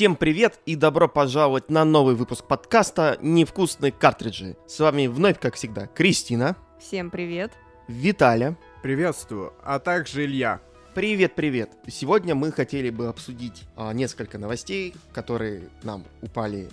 Всем привет и добро пожаловать на новый выпуск подкаста «Невкусные картриджи». С вами вновь, как всегда, Кристина. Всем привет. Виталя. Приветствую, а также Илья. Привет-привет. Сегодня мы хотели бы обсудить а, несколько новостей, которые нам упали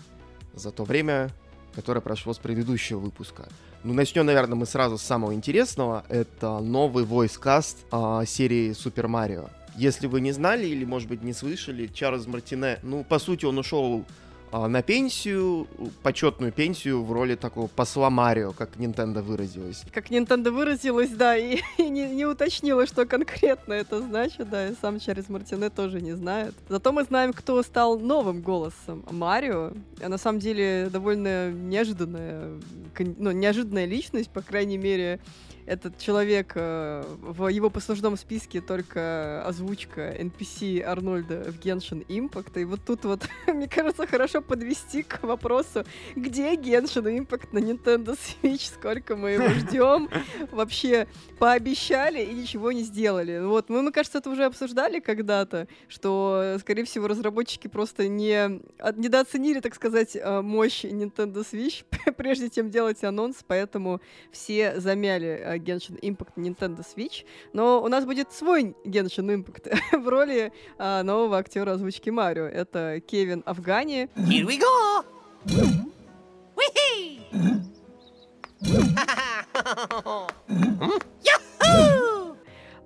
за то время, которое прошло с предыдущего выпуска. Ну, начнем, наверное, мы сразу с самого интересного. Это новый voice-каст а, серии Супер Марио. Если вы не знали или, может быть, не слышали, Чарльз Мартине, ну, по сути, он ушел а, на пенсию, почетную пенсию в роли такого посла Марио, как Nintendo выразилась. Как Nintendo выразилась, да, и, и не, не уточнила, что конкретно это значит, да, и сам Чарльз Мартине тоже не знает. Зато мы знаем, кто стал новым голосом Марио. А на самом деле довольно неожиданная, ну, неожиданная личность, по крайней мере, этот человек, э, в его послужном списке только озвучка NPC Арнольда в Genshin Impact. И вот тут вот, мне кажется, хорошо подвести к вопросу, где Genshin Impact на Nintendo Switch, сколько мы его ждем. Вообще пообещали и ничего не сделали. Вот, мы, мне кажется, это уже обсуждали когда-то, что, скорее всего, разработчики просто не недооценили, так сказать, э, мощь Nintendo Switch, прежде чем делать анонс, поэтому все замяли э, Genshin Impact Nintendo Switch, но у нас будет свой Genshin Impact в роли а, нового актера озвучки Марио. Это Кевин Афгани. Here we go!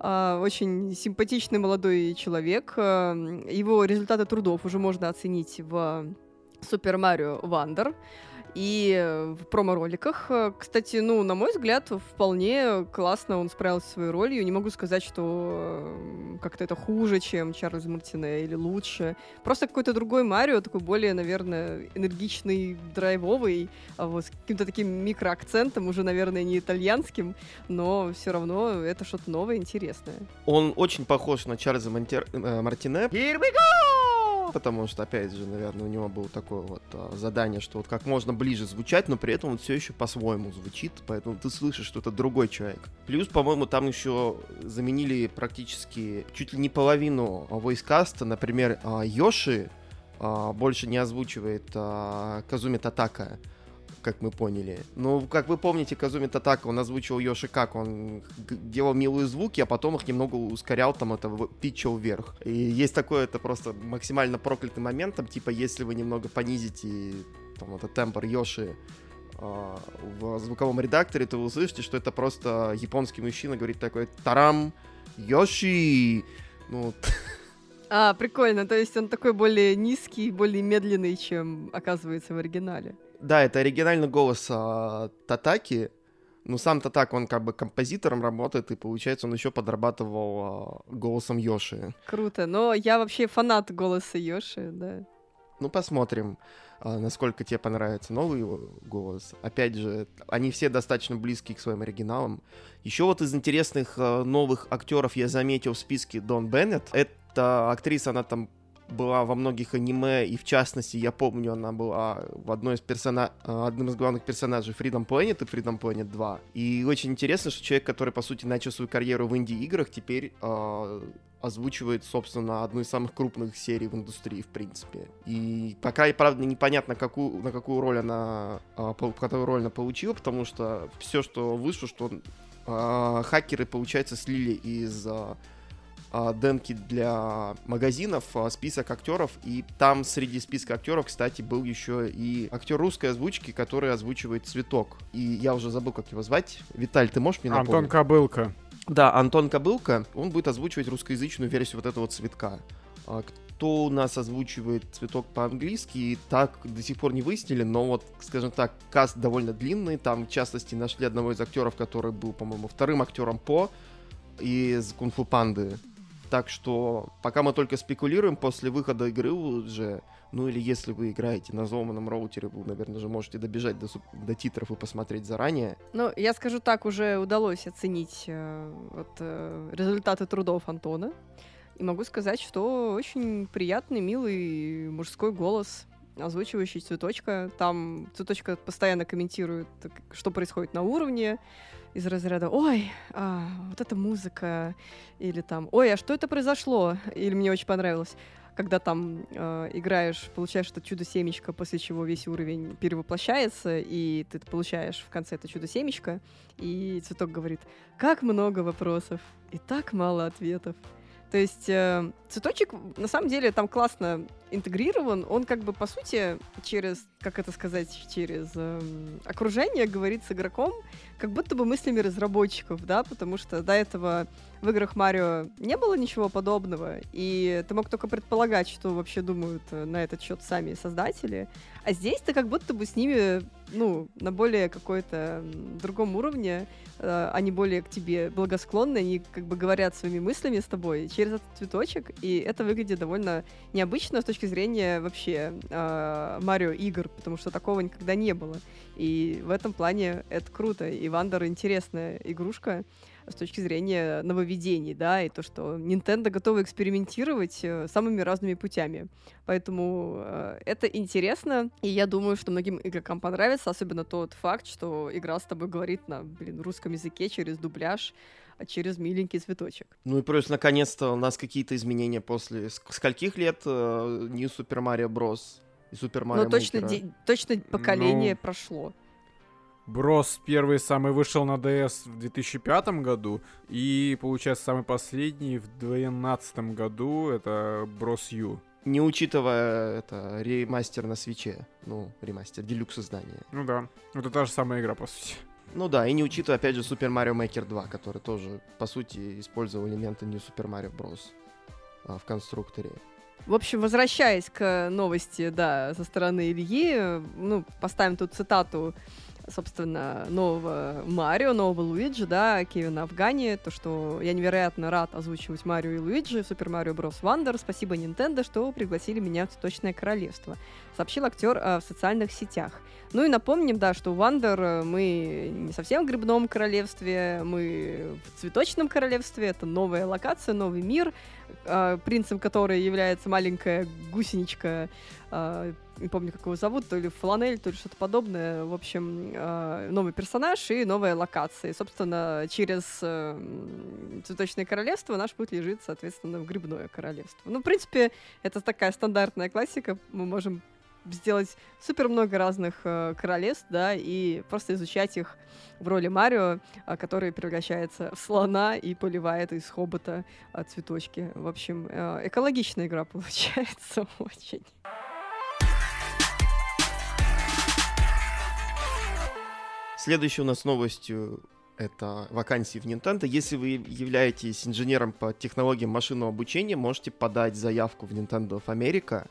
Uh, очень симпатичный молодой человек. Uh, его результаты трудов уже можно оценить в Super Mario Wonder и э, в промо-роликах. Э, кстати, ну, на мой взгляд, вполне классно он справился со своей ролью. Не могу сказать, что э, как-то это хуже, чем Чарльз Мартине или лучше. Просто какой-то другой Марио, такой более, наверное, энергичный, драйвовый, а вот с каким-то таким микроакцентом, уже, наверное, не итальянским, но все равно это что-то новое, интересное. Он очень похож на Чарльза Монтер... Мартине. Here we go! Потому что, опять же, наверное, у него было такое вот а, задание, что вот как можно ближе звучать, но при этом он все еще по-своему звучит, поэтому ты слышишь, что это другой человек. Плюс, по-моему, там еще заменили практически чуть ли не половину войскаста, например, а, Йоши а, больше не озвучивает а, Казуми Татака как мы поняли. Ну, как вы помните, Казуми Татака, он озвучил Йоши как, он делал милые звуки, а потом их немного ускорял, там, это питчил вверх. И есть такое, это просто максимально проклятый момент, там, типа, если вы немного понизите, там, это тембр Йоши э, в звуковом редакторе, то вы услышите, что это просто японский мужчина говорит такой «Тарам! Йоши!» Ну, А, прикольно. То есть он такой более низкий, более медленный, чем оказывается в оригинале. Да, это оригинальный голос а, Татаки. Ну, сам Татак, он как бы композитором работает, и получается, он еще подрабатывал а, голосом Йоши. Круто. Но я вообще фанат голоса Йоши, да. Ну, посмотрим, а, насколько тебе понравится новый его голос. Опять же, они все достаточно близкие к своим оригиналам. Еще вот из интересных а, новых актеров я заметил в списке Дон Беннет. Это актриса, она там была во многих аниме, и в частности, я помню, она была в одной из персона... Э, одним из главных персонажей Freedom Planet и Freedom Planet 2. И очень интересно, что человек, который, по сути, начал свою карьеру в инди-играх, теперь э, озвучивает, собственно, одну из самых крупных серий в индустрии, в принципе. И пока, и правда, непонятно, какую, на какую роль она, э, роль она получила, потому что все, что вышло, что э, хакеры, получается, слили из э, а, демки для магазинов, а, список актеров, и там среди списка актеров, кстати, был еще и актер русской озвучки, который озвучивает Цветок. И я уже забыл, как его звать. Виталь, ты можешь мне напомнить? Антон Кобылка. Да, Антон Кобылка, он будет озвучивать русскоязычную версию вот этого цветка. А, кто у нас озвучивает цветок по-английски, так до сих пор не выяснили, но вот, скажем так, каст довольно длинный, там, в частности, нашли одного из актеров, который был, по-моему, вторым актером по из Кунг-фу Панды. Так что пока мы только спекулируем, после выхода игры уже, ну или если вы играете на взломанном роутере, вы, наверное, же можете добежать до, до титров и посмотреть заранее. Ну, я скажу так, уже удалось оценить э, вот, э, результаты трудов Антона. И могу сказать, что очень приятный, милый мужской голос, озвучивающий цветочка. Там цветочка постоянно комментирует, что происходит на уровне из разряда «Ой, а, вот эта музыка», или там «Ой, а что это произошло?» Или «Мне очень понравилось». когда там э, играешь, получаешь это чудо-семечко, после чего весь уровень перевоплощается, и ты получаешь в конце это чудо-семечко, и цветок говорит, как много вопросов и так мало ответов. То есть э, цветочек, на самом деле, там классно интегрирован. Он как бы, по сути, через, как это сказать, через э, окружение говорит с игроком, как будто бы мыслями разработчиков, да, потому что до этого в играх Марио не было ничего подобного, и ты мог только предполагать, что вообще думают э, на этот счет сами создатели. А здесь ты как будто бы с ними, ну, на более какой-то другом уровне, э, они более к тебе благосклонны, они как бы говорят своими мыслями с тобой через этот цветочек, и это выглядит довольно необычно с точки зрения вообще э, Марио игр, потому что такого никогда не было. И в этом плане это круто, и Вандер интересная игрушка с точки зрения нововведений, да, и то, что Nintendo готова экспериментировать э, самыми разными путями. Поэтому э, это интересно, и я думаю, что многим игрокам понравится, особенно тот факт, что игра с тобой говорит на, блин, русском языке через дубляж, а через миленький цветочек. Ну и плюс, наконец-то, у нас какие-то изменения после скольких лет э, New Super Mario Bros. и Super Mario Ну, точно, де- точно поколение Ну, прошло. Брос первый самый вышел на DS в 2005 году, и, получается, самый последний в 2012 году это Bros. U. Не учитывая это ремастер на Switch е. Ну, ремастер, deluxe издание. Ну да, это та же самая игра, по сути. Ну да, и не учитывая, опять же, Super Mario Maker 2, который тоже, по сути, использовал элементы New Super Mario Bros. а, в конструкторе. В общем, возвращаясь к новости, да, со стороны Ильи, ну, поставим тут цитату собственно, нового Марио, нового Луиджи, да, Кевина Афгани, то, что я невероятно рад озвучивать Марио и Луиджи в Super Mario Bros. Wonder. Спасибо Nintendo, что пригласили меня в Цветочное Королевство, сообщил актер э, в социальных сетях. Ну и напомним, да, что Вандер э, мы не совсем в Грибном Королевстве, мы в Цветочном Королевстве, это новая локация, новый мир, принцем которой является маленькая гусеничка э, не помню, как его зовут, то ли Фланель, то ли что-то подобное. В общем, э, новый персонаж и новая локация. И, собственно, через э, Цветочное королевство наш путь лежит, соответственно, в Грибное королевство. Ну, в принципе, это такая стандартная классика. Мы можем сделать супер много разных э, королевств, да, и просто изучать их в роли Марио, э, который превращается в слона и поливает из хобота э, цветочки. В общем, э, экологичная игра получается очень. Следующей у нас новостью это вакансии в Nintendo. Если вы являетесь инженером по технологиям машинного обучения, можете подать заявку в Nintendo of America.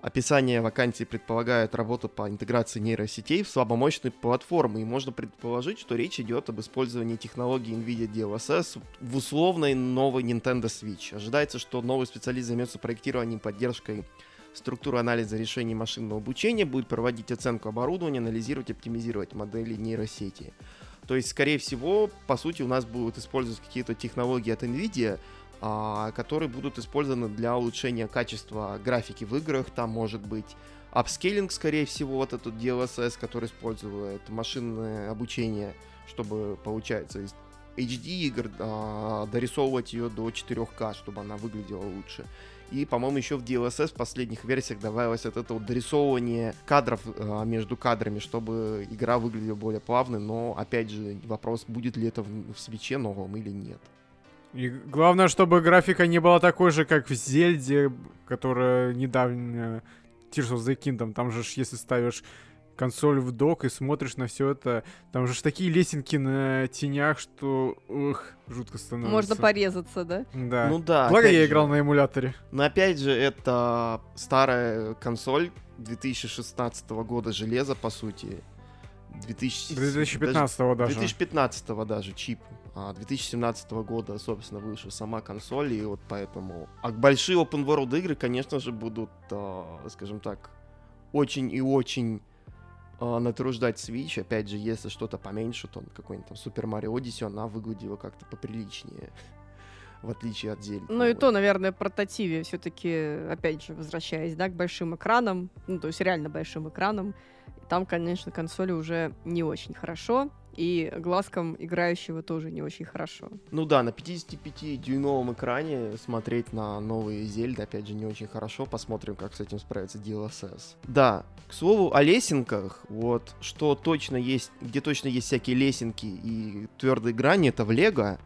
Описание вакансии предполагает работу по интеграции нейросетей в слабомощные платформы, и можно предположить, что речь идет об использовании технологии NVIDIA DLSS в условной новой Nintendo Switch. Ожидается, что новый специалист займется проектированием и поддержкой структуры анализа решений машинного обучения, будет проводить оценку оборудования, анализировать, оптимизировать модели нейросети. То есть, скорее всего, по сути, у нас будут использовать какие-то технологии от NVIDIA, которые будут использованы для улучшения качества графики в играх. Там может быть апскейлинг, скорее всего, вот этот DLSS, который использует машинное обучение, чтобы, получается, из HD игр а, дорисовывать ее до 4К, чтобы она выглядела лучше. И, по-моему, еще в DLSS в последних версиях добавилось вот это вот дорисовывание кадров э, между кадрами, чтобы игра выглядела более плавной. Но, опять же, вопрос, будет ли это в, в свече новом или нет. И главное, чтобы графика не была такой же, как в Зельде, которая недавно Tears of the Kingdom. Там же, если ставишь консоль в док и смотришь на все это, там же ж такие лесенки на тенях, что, ух, жутко становится. Можно порезаться, да? Да. Ну да. Благо я же. играл на эмуляторе. Но опять же, это старая консоль 2016 года железа, по сути. 2000... 2015 даже. 2015 даже чип. А 2017 года, собственно, вышла сама консоль, и вот поэтому... А большие open world игры, конечно же, будут, а, скажем так, очень и очень а, натруждать Switch. Опять же, если что-то поменьше, то какой-нибудь там Super Mario Odyssey, она выглядела как-то поприличнее. В отличие от Зельды. Ну и Вот. то, наверное, портативе все-таки, опять же, возвращаясь, да, к большим экранам, ну, то есть реально большим экранам, там, конечно, консоли уже не очень хорошо. И глазкам играющего тоже не очень хорошо. Ну да, на 55-дюймовом экране смотреть на новые Зельды, опять же, не очень хорошо. Посмотрим, как с этим справится DLSS. Да, к слову о лесенках, вот, что точно есть, где точно есть всякие лесенки и твердые грани, это в Лего.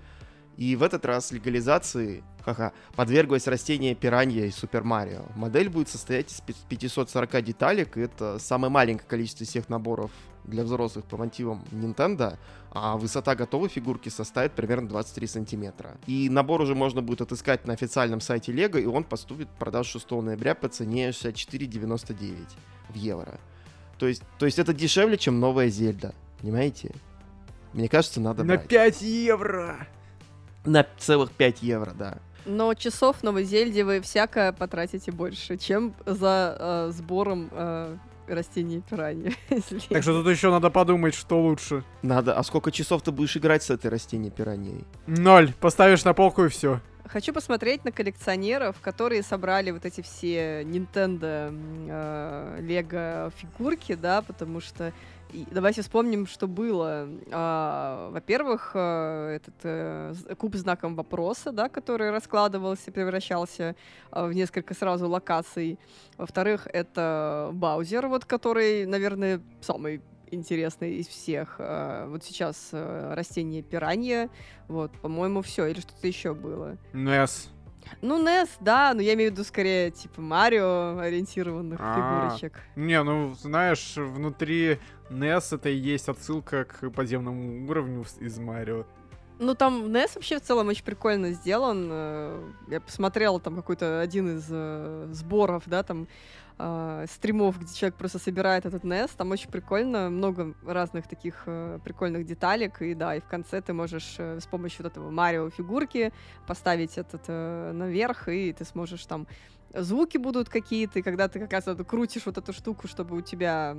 И в этот раз легализации, ха-ха, подверглось растение пиранья из Супер Марио. Модель будет состоять из 540 деталек, и это самое маленькое количество всех наборов для взрослых по мотивам Nintendo, а высота готовой фигурки составит примерно 23 сантиметра. И набор уже можно будет отыскать на официальном сайте Lego, и он поступит в продажу 6 ноября по цене 64,99 в евро. То есть, то есть это дешевле, чем новая Зельда. Понимаете? Мне кажется, надо На брать. 5 евро! На целых 5 евро, да. Но часов Новой Зельде вы всякое потратите больше, чем за э, сбором э, растений пираньи. Так что тут еще надо подумать, что лучше. Надо. А сколько часов ты будешь играть с этой растением пираньей? Ноль. Поставишь на полку и все. Хочу посмотреть на коллекционеров, которые собрали вот эти все Nintendo м, э, Лего фигурки, да, потому что давайте вспомним, что было. А, во-первых, э, этот э, куб с знаком вопроса, да, который раскладывался, превращался э, в несколько сразу локаций. Во-вторых, это Баузер, вот который, наверное, самый интересный из всех. А, Вот сейчас э, растение пиранья. Вот, по-моему, все. Или что-то еще было. NES. Ну, NES, да, но я имею в виду скорее, типа, Марио ориентированных А. фигурочек. Не, ну, знаешь, внутри NES это и есть отсылка к подземному уровню из Марио. Ну, там NES вообще в целом очень прикольно сделан. Э, Я посмотрела там какой-то один из э, сборов, да, там э, стримов, где человек просто собирает этот NES. Там очень прикольно, много разных таких э, прикольных деталек. И да, и в конце ты можешь э, с помощью вот этого Марио фигурки поставить этот э, наверх, и ты сможешь там звуки будут какие-то, и когда ты как раз крутишь вот эту штуку, чтобы у тебя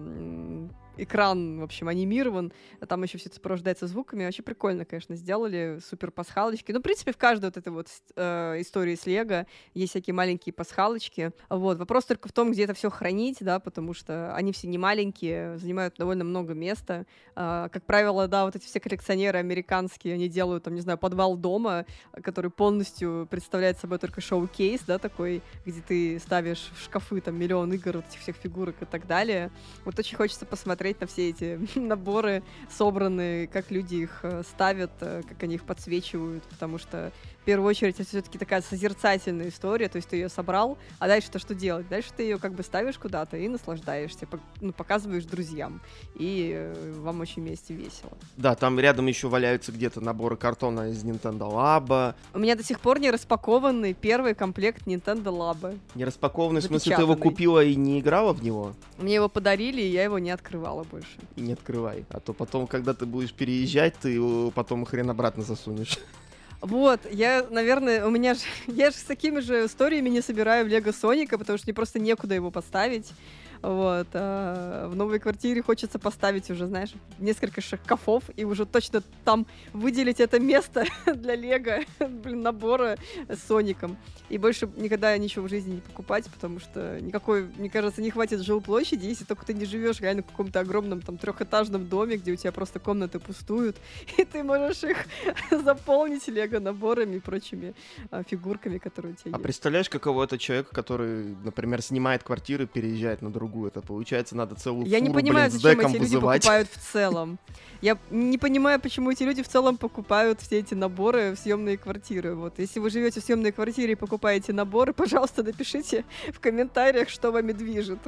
экран, в общем, анимирован, а там еще все это сопровождается звуками. Вообще прикольно, конечно, сделали. Супер пасхалочки. Ну, в принципе, в каждой вот этой вот э, истории с Лего есть всякие маленькие пасхалочки. Вот. Вопрос только в том, где это все хранить, да, потому что они все не маленькие, занимают довольно много места. А, как правило, да, вот эти все коллекционеры американские, они делают, там, не знаю, подвал дома, который полностью представляет собой только шоу-кейс, да, такой, где ты ставишь в шкафы там миллион игр, вот этих всех фигурок и так далее. Вот очень хочется посмотреть на все эти наборы собранные, как люди их э, ставят, э, как они их подсвечивают, потому что в первую очередь это все-таки такая созерцательная история, то есть ты ее собрал, а дальше-то что делать? Дальше ты ее как бы ставишь куда-то и наслаждаешься, ну, показываешь друзьям, и э, вам очень вместе весело. Да, там рядом еще валяются где-то наборы картона из Nintendo Lab. У меня до сих пор не распакованный первый комплект Nintendo Labo. Не распакованный, в смысле, ты его купила и не играла в него? Мне его подарили, и я его не открывала больше. И не открывай. А то потом, когда ты будешь переезжать, ты потом хрен обратно засунешь. Вот, я, наверное, у меня же... Я же с такими же историями не собираю в Лего Соника, потому что мне просто некуда его поставить. Вот. а в новой квартире хочется поставить уже, знаешь, несколько шкафов и уже точно там выделить это место для Лего, блин, набора с Соником. И больше никогда ничего в жизни не покупать, потому что никакой, мне кажется, не хватит жилплощади, если только ты не живешь реально в каком-то огромном там трехэтажном доме, где у тебя просто комнаты пустуют, и ты можешь их заполнить лего наборами и прочими а, фигурками, которые у тебя А есть. представляешь, каково это человек, который, например, снимает квартиру и переезжает на другую? Это получается, надо целую Я не фуру, понимаю, блин, зачем эти люди вызывать. покупают в целом. Я не понимаю, почему эти люди в целом покупают все эти наборы в съемные квартиры. Вот, если вы живете в съемной квартире и покупаете наборы, пожалуйста, напишите в комментариях, что вами движет.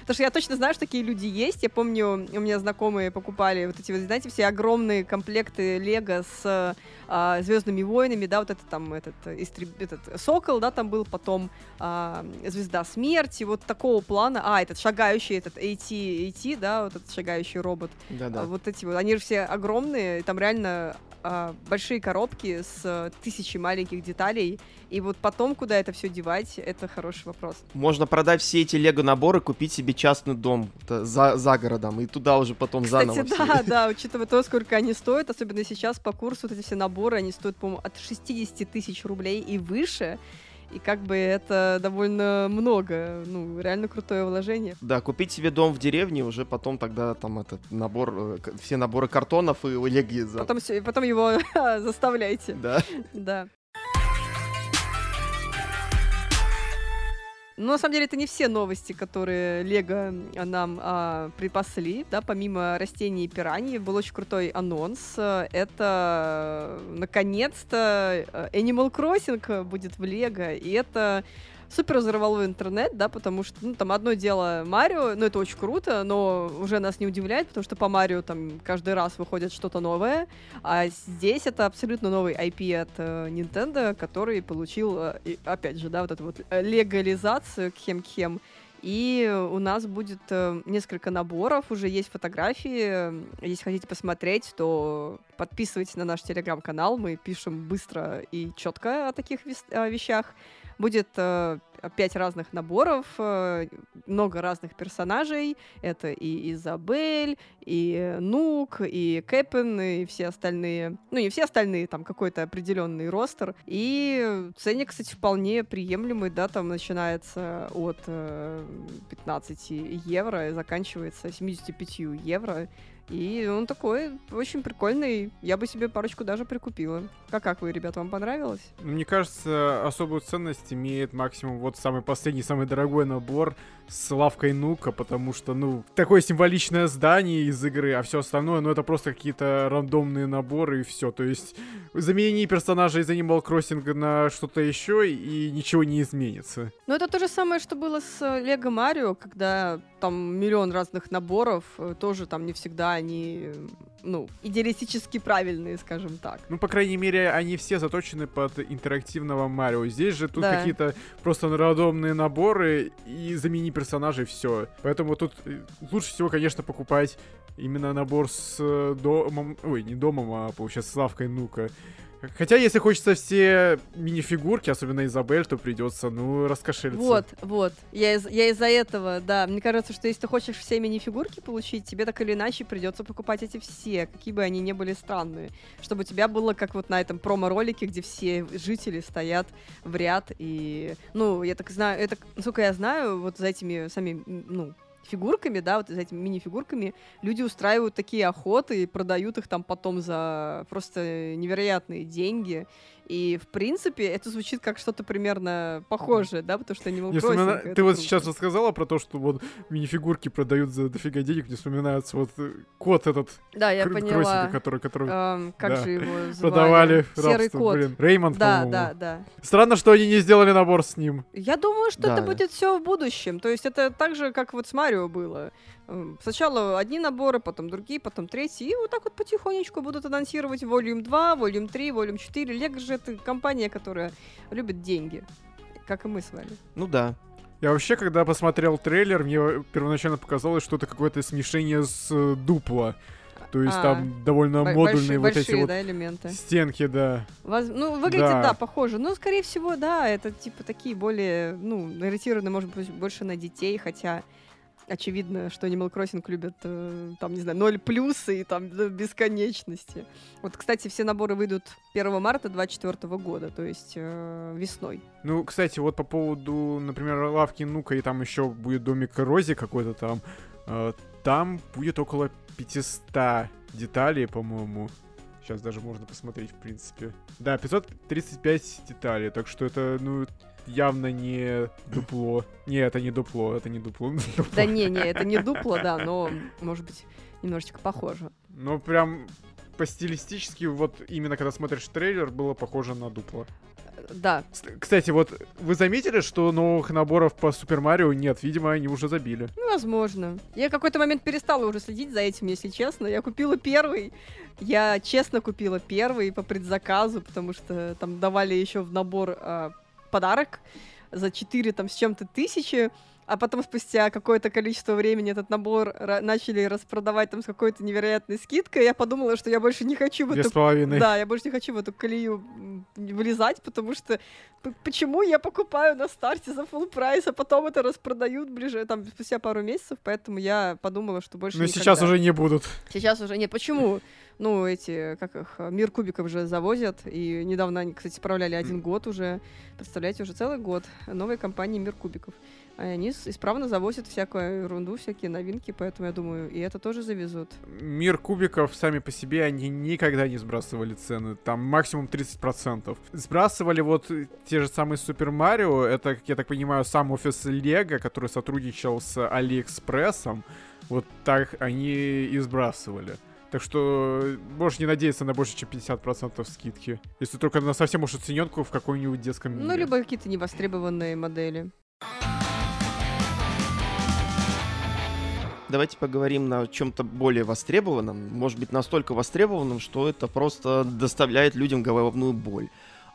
Потому что я точно знаю, что такие люди есть. Я помню, у меня знакомые покупали вот эти, вот, знаете, все огромные комплекты Лего с а, Звездными войнами, да, вот это там этот, истреб- этот Сокол, да, там был, потом а, Звезда смерти, вот такого плана. А, этот шагающий, этот AT, AT, да, вот этот шагающий робот. Да-да. А Вот эти вот, они же все огромные, там реально а, большие коробки с э, тысячей маленьких деталей. И вот потом, куда это все девать, это хороший вопрос. Можно продать все эти лего-наборы, купить себе частный дом за, за городом, и туда уже потом заново Кстати, все. да, да, учитывая то, сколько они стоят, особенно сейчас по курсу, вот эти все наборы, они стоят, по-моему, от 60 тысяч рублей и выше. И как бы это довольно много, ну, реально крутое вложение. Да, купить себе дом в деревне, уже потом тогда там этот набор, э, все наборы картонов и леги. Потом, потом его заставляйте. Да. Да. Но на самом деле это не все новости, которые Лего нам а, припасли, да, помимо растений и пираний, был очень крутой анонс. Это наконец-то э, Animal Crossing будет в Лего, и это супер взорвало интернет, да, потому что, ну, там одно дело Марио, ну, это очень круто, но уже нас не удивляет, потому что по Марио там каждый раз выходит что-то новое, а здесь это абсолютно новый IP от э, Nintendo, который получил, э, опять же, да, вот эту вот легализацию кхем-кхем. И у нас будет э, несколько наборов, уже есть фотографии. Если хотите посмотреть, то подписывайтесь на наш телеграм-канал. Мы пишем быстро и четко о таких вещах. Будет э, пять разных наборов, э, много разных персонажей. Это и Изабель, и Нук, и Кэппен, и все остальные. Ну, не все остальные, там какой-то определенный ростер. И ценник, кстати, вполне приемлемый, да, там начинается от э, 15 евро и заканчивается 75 евро. И он такой очень прикольный. Я бы себе парочку даже прикупила. Как, как вы, ребята, вам понравилось? Мне кажется, особую ценность имеет максимум вот самый последний, самый дорогой набор с лавкой Нука, потому что, ну, такое символичное здание из игры, а все остальное, ну, это просто какие-то рандомные наборы и все. То есть замени персонажа из Animal Crossing на что-то еще, и ничего не изменится. Ну, это то же самое, что было с э, Лего Марио, когда там миллион разных наборов, э, тоже там не всегда они, ну, идеалистически правильные, скажем так. Ну, по крайней мере, они все заточены под интерактивного Марио. Здесь же тут Да. какие-то просто рандомные наборы и замени персонажей, все. Поэтому тут э, лучше всего, конечно, покупать именно набор с э, домом... Ой, не домом, а, получается, с лавкой Нука. Хотя, если хочется все мини-фигурки, особенно Изабель, то придется, ну, раскошелиться. Вот, вот. Я, из- я из-за этого, да. Мне кажется, что если ты хочешь все мини-фигурки получить, тебе так или иначе придется покупать эти все, какие бы они ни были странные. Чтобы у тебя было как вот на этом промо-ролике, где все жители стоят в ряд. И, ну, я так знаю, это, насколько я знаю, вот за этими самими, ну, фигурками, да, вот этими мини-фигурками люди устраивают такие охоты и продают их там потом за просто невероятные деньги. И, в принципе, это звучит как что-то примерно похожее, да, потому что Animal Crossing вспомина- Ты вот сейчас рассказала про то, что вот мини-фигурки продают за дофига денег, мне вспоминается вот э, кот этот, Да, я Кр- поняла. Кросика, который, который Эм, как да. же его звали? продавали Серый рабство, кот. блин. Реймонд, Да, по-моему. да, да. Странно, что они не сделали набор с ним. Я думаю, что Да, это да. будет все в будущем. То есть это так же, как вот с Марио было. Сначала одни наборы, потом другие, потом третьи. И вот так вот потихонечку будут анонсировать Volume 2, Volume 3, Volume 4. Лего же это компания, которая любит деньги. Как и мы с вами. Ну да. Я вообще, когда посмотрел трейлер, мне первоначально показалось, что это какое-то смешение с э, дупло. То есть А, там довольно Бо- модульные большие, вот эти большие, вот да, элементы. стенки, да. Воз- Ну, выглядит, Да. да. похоже. Но, скорее всего, да, это типа такие более, ну, ориентированы, может быть, больше на детей, хотя очевидно, что Animal Crossing любят, э, там, не знаю, 0 плюсы и там до бесконечности. Вот, кстати, все наборы выйдут 1 марта 2024 года, то есть э, весной. Ну, кстати, вот по поводу, например, лавки Нука, и там еще будет домик Рози какой-то там. э, там будет около 500 деталей, по-моему. Сейчас даже можно посмотреть, в принципе. Да, 535 деталей, так что это, ну, явно не дупло. Не, это не дупло, это не дупло. Да не, не, это не дупло, да, но, может быть, немножечко похоже. Ну, прям по стилистически, вот именно когда смотришь трейлер, было похоже на дупло. Э, Да, Кстати, вот вы заметили, что новых наборов по Супер Марио нет? Видимо, они уже забили. Ну, возможно. Я какой-то момент перестала уже следить за этим, если честно. Я купила первый. Я честно купила первый по предзаказу, потому что там давали еще в набор а, подарок за 4 там с чем-то тысячи. А потом спустя какое-то количество времени этот набор начали распродавать там с какой-то невероятной скидкой. Я подумала, что я больше не хочу в эту да, я больше не хочу в эту колею влезать, потому что почему я покупаю на старте за full прайс, а потом это распродают ближе, там, спустя пару месяцев, поэтому я подумала, что больше Но никогда. сейчас уже не будут. Сейчас уже нет. Почему? Ну, эти, как их, мир кубиков уже завозят, и недавно они, кстати, справляли один год уже, представляете, уже целый год новой компании Мир кубиков. А они исправно завозят всякую ерунду, всякие новинки, поэтому я думаю, и это тоже завезут. Мир кубиков сами по себе, они никогда не сбрасывали цены. Там максимум 30%. Сбрасывали вот те же самые Супер Марио. Это, я так понимаю, сам офис Лего, который сотрудничал с Алиэкспрессом. Вот так они и сбрасывали. Так что можешь не надеяться на больше, чем 50% скидки. Если только на совсем уж оцененку в какой-нибудь детском мире. Ну, либо какие-то невостребованные модели. Давайте поговорим на чем-то более востребованном, может быть, настолько востребованном, что это просто доставляет людям головную боль.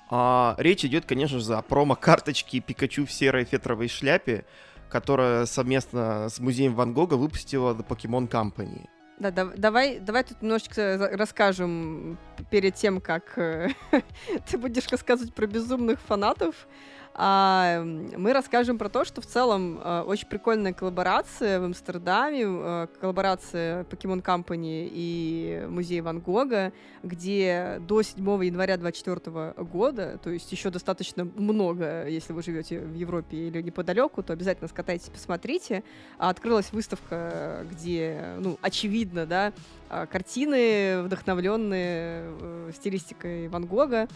А, речь идет, конечно же, о промо-карточке Пикачу в серой фетровой шляпе, которая совместно с музеем Ван Гога выпустила The Pokemon Company. Да, да, давай, давай тут немножечко расскажем перед тем, как э, ты будешь рассказывать про безумных фанатов. А, мы расскажем про то, что в целом э, очень прикольная коллаборация в Амстердаме, э, коллаборация Pokemon Company и музей Ван Гога, где до 7 января 2024 года, то есть еще достаточно много, если вы живете в Европе или неподалеку, то обязательно скатайтесь, посмотрите. А, Открылась выставка, где, ну, очевидно, да, а, картины, вдохновленные э, стилистикой Ван Гога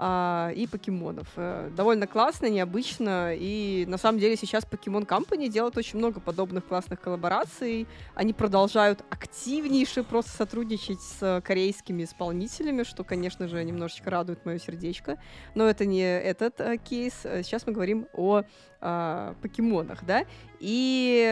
а, и покемонов. Э, Довольно классно, необычно, и на самом деле сейчас Pokemon Company делает очень много подобных классных коллабораций. Они продолжают активнейше просто сотрудничать с корейскими исполнителями, что, конечно же, немножечко радует мое сердечко. Но это не этот э, кейс. Э, Сейчас мы говорим о а, покемонах, да, и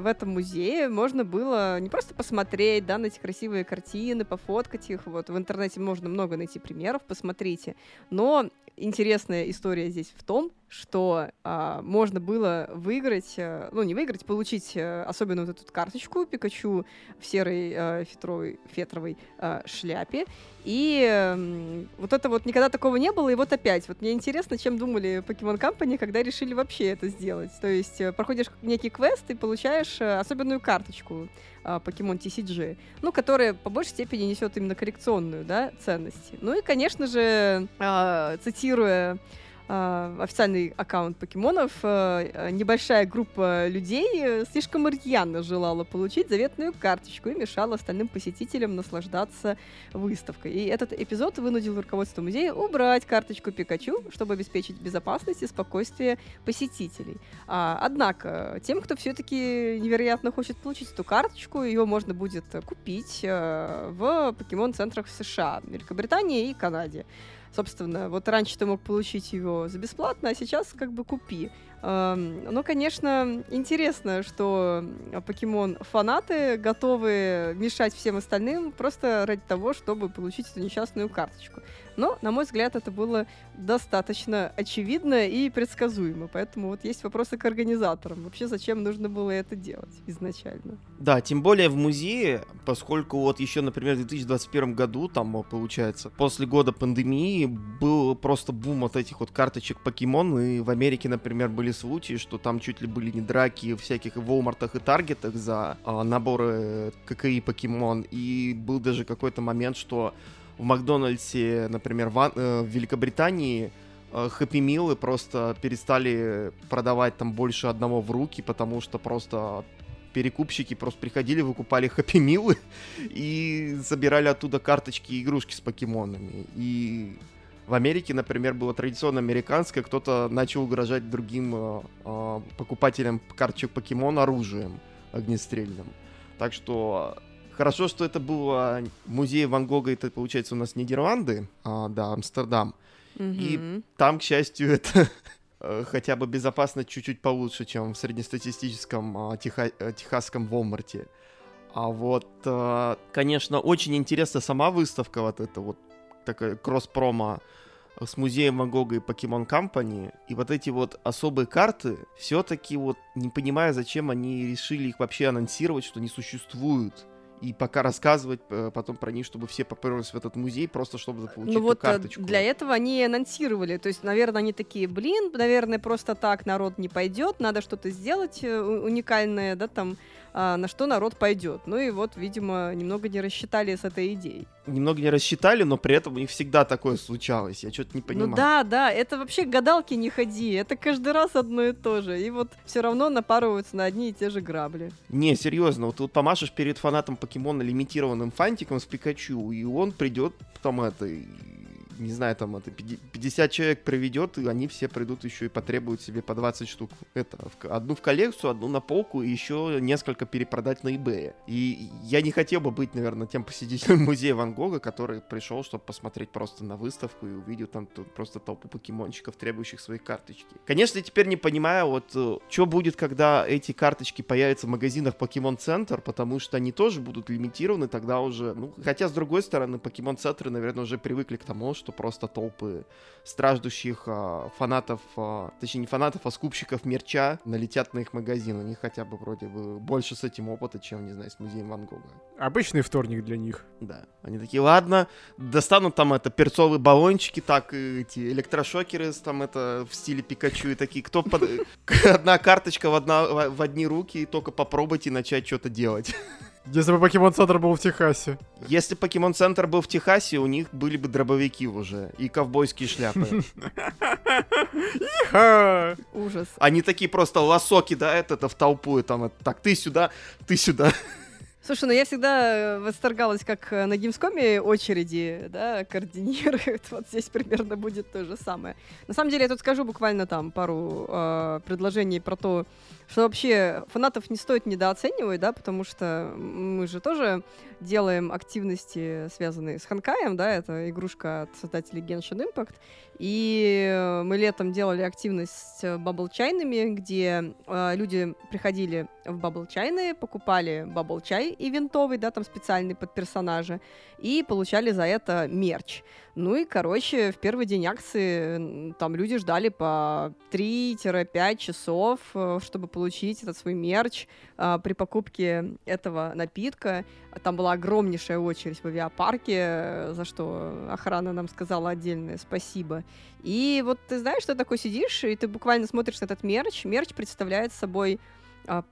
в этом музее можно было не просто посмотреть, да, на эти красивые картины, пофоткать их, вот, в интернете можно много найти примеров, посмотрите, но интересная история здесь в том, что а, можно было выиграть, э, ну, не выиграть, получить э, особенно вот эту карточку Пикачу в серой э, фетровой, фетровой э, шляпе, и м, вот это вот никогда такого не было, и вот опять. Вот мне интересно, чем думали Pokemon Company, когда решили вообще это сделать. То есть проходишь некий квест и получаешь особенную карточку а, Pokemon TCG, ну, которая по большей степени несет именно коллекционную, да, ценность. Ну и, конечно же, а, цитируя а, официальный аккаунт покемонов, а, а, небольшая группа людей э, слишком рьяно желала получить заветную карточку и мешала остальным посетителям наслаждаться выставкой. И этот эпизод вынудил руководство музея убрать карточку Пикачу, чтобы обеспечить безопасность и спокойствие посетителей. А, однако, тем, кто все-таки невероятно хочет получить эту карточку, ее можно будет э, купить э, в покемон-центрах США, Великобритании и Канаде. Собственно, вот раньше ты мог получить его за бесплатно, а сейчас как бы купи. Ну, конечно, интересно, что покемон-фанаты готовы мешать всем остальным просто ради того, чтобы получить эту несчастную карточку. Но, на мой взгляд, это было достаточно очевидно и предсказуемо. Поэтому вот есть вопросы к организаторам. Вообще, зачем нужно было это делать изначально? Да, тем более в музее, поскольку вот еще, например, в 2021 году, там, э, получается, после года пандемии был просто бум вот этих вот карточек покемон, и в Америке, например, были случаи, что там чуть ли были не драки в всяких Walmartах и Таргетах за а, наборы ККИ покемон, и был даже какой-то момент, что в Макдональдсе, например, в, э, в Великобритании Хэппи Милы просто перестали продавать там больше одного в руки, потому что просто перекупщики просто приходили, выкупали Хэппи Милы и забирали оттуда карточки и игрушки с покемонами. И в Америке, например, было традиционно американское, кто-то начал угрожать другим э, э, покупателям карточек покемон оружием огнестрельным. Так что хорошо, что это было музей Ван Гога, это получается у нас Нидерланды, а, да, Амстердам. И Мгм. Там, к счастью, это э, хотя бы безопасно чуть-чуть получше, чем в среднестатистическом а, теха- э, техасском Walmart. А вот, э, конечно, очень интересна сама выставка, вот эта вот такая кросс-промо с музеем Ван Гога и Pokemon Company. И вот эти вот особые карты, все-таки вот не понимаю, зачем они решили их вообще анонсировать, что они существуют. И пока рассказывать э, потом про них, чтобы все поперлись в этот музей, просто чтобы получить Ну эту вот э, карточку. для этого они анонсировали. То есть, наверное, они такие, блин, наверное, просто так народ не пойдет, надо что-то сделать э, уникальное, да, там, а, на что народ пойдет. Ну и вот, видимо, немного не рассчитали с этой идеей. Немного не рассчитали, но при этом них всегда такое случалось. Я что-то не понимаю. Ну да, да, это вообще к гадалке не ходи, это каждый раз одно и то же. И вот все равно напарываются на одни и те же грабли. Не, серьезно, вот вот помашешь перед фанатом покемона лимитированным фантиком с Пикачу, и он придет, там это, и, не знаю, там это, пяти- 50 человек проведет, и они все придут еще и потребуют себе по 20 штук. Это, одну в коллекцию, одну на полку, и еще несколько перепродать на eBay. И я не хотел бы быть, наверное, тем посетителем музея Ван Гога, который пришел, чтобы посмотреть просто на выставку и увидел там просто толпу покемончиков, требующих свои карточки. Конечно, я теперь не понимаю, вот, что будет, когда эти карточки появятся в магазинах Покемон Центр, потому что они тоже будут лимитированы тогда уже. Ну, хотя, с другой стороны, Покемон Центры, наверное, уже привыкли к тому, что просто толпы страждущих а, фанатов, а, точнее, не фанатов, а скупщиков мерча налетят на их магазин. У них хотя бы вроде бы больше с этим опыта, чем, не знаю, с музеем Ван Гога. Обычный вторник для них. Да. Они такие, ладно, достанут там это перцовые баллончики, так и эти электрошокеры там это в стиле Пикачу и такие, кто под... одна карточка в, одна, в одни руки, и только попробуйте начать что-то делать. Если бы Покемон Центр был в Техасе. Если Покемон Центр был в Техасе, у них были бы дробовики уже и ковбойские шляпы. Ужас. Они такие просто лосо кидают это в толпу, и там это, так, ты сюда, ты сюда. Слушай, ну я всегда э, восторгалась, как э, на Гимскоме очереди, да, координируют. Вот здесь примерно будет то же самое. На самом деле, я тут скажу буквально там пару э, предложений про то, что вообще фанатов не стоит недооценивать, да, потому что мы же тоже делаем активности, связанные с Honkai ем, да, это игрушка от создателей Genshin Impact, и мы летом делали активность с bubble чайными, где э, люди приходили в bubble чайные, покупали bubble чай ивентовый, да, там специальный под персонажа, и получали за это мерч. Ну и, короче, в первый день акции там люди ждали по 3-5 часов, э, чтобы получить этот свой мерч а, при покупке этого напитка. Там была огромнейшая очередь в авиапарке, э, за что охрана нам сказала отдельное спасибо. И вот ты знаешь, что такой сидишь, и ты буквально смотришь на этот мерч. Мерч представляет собой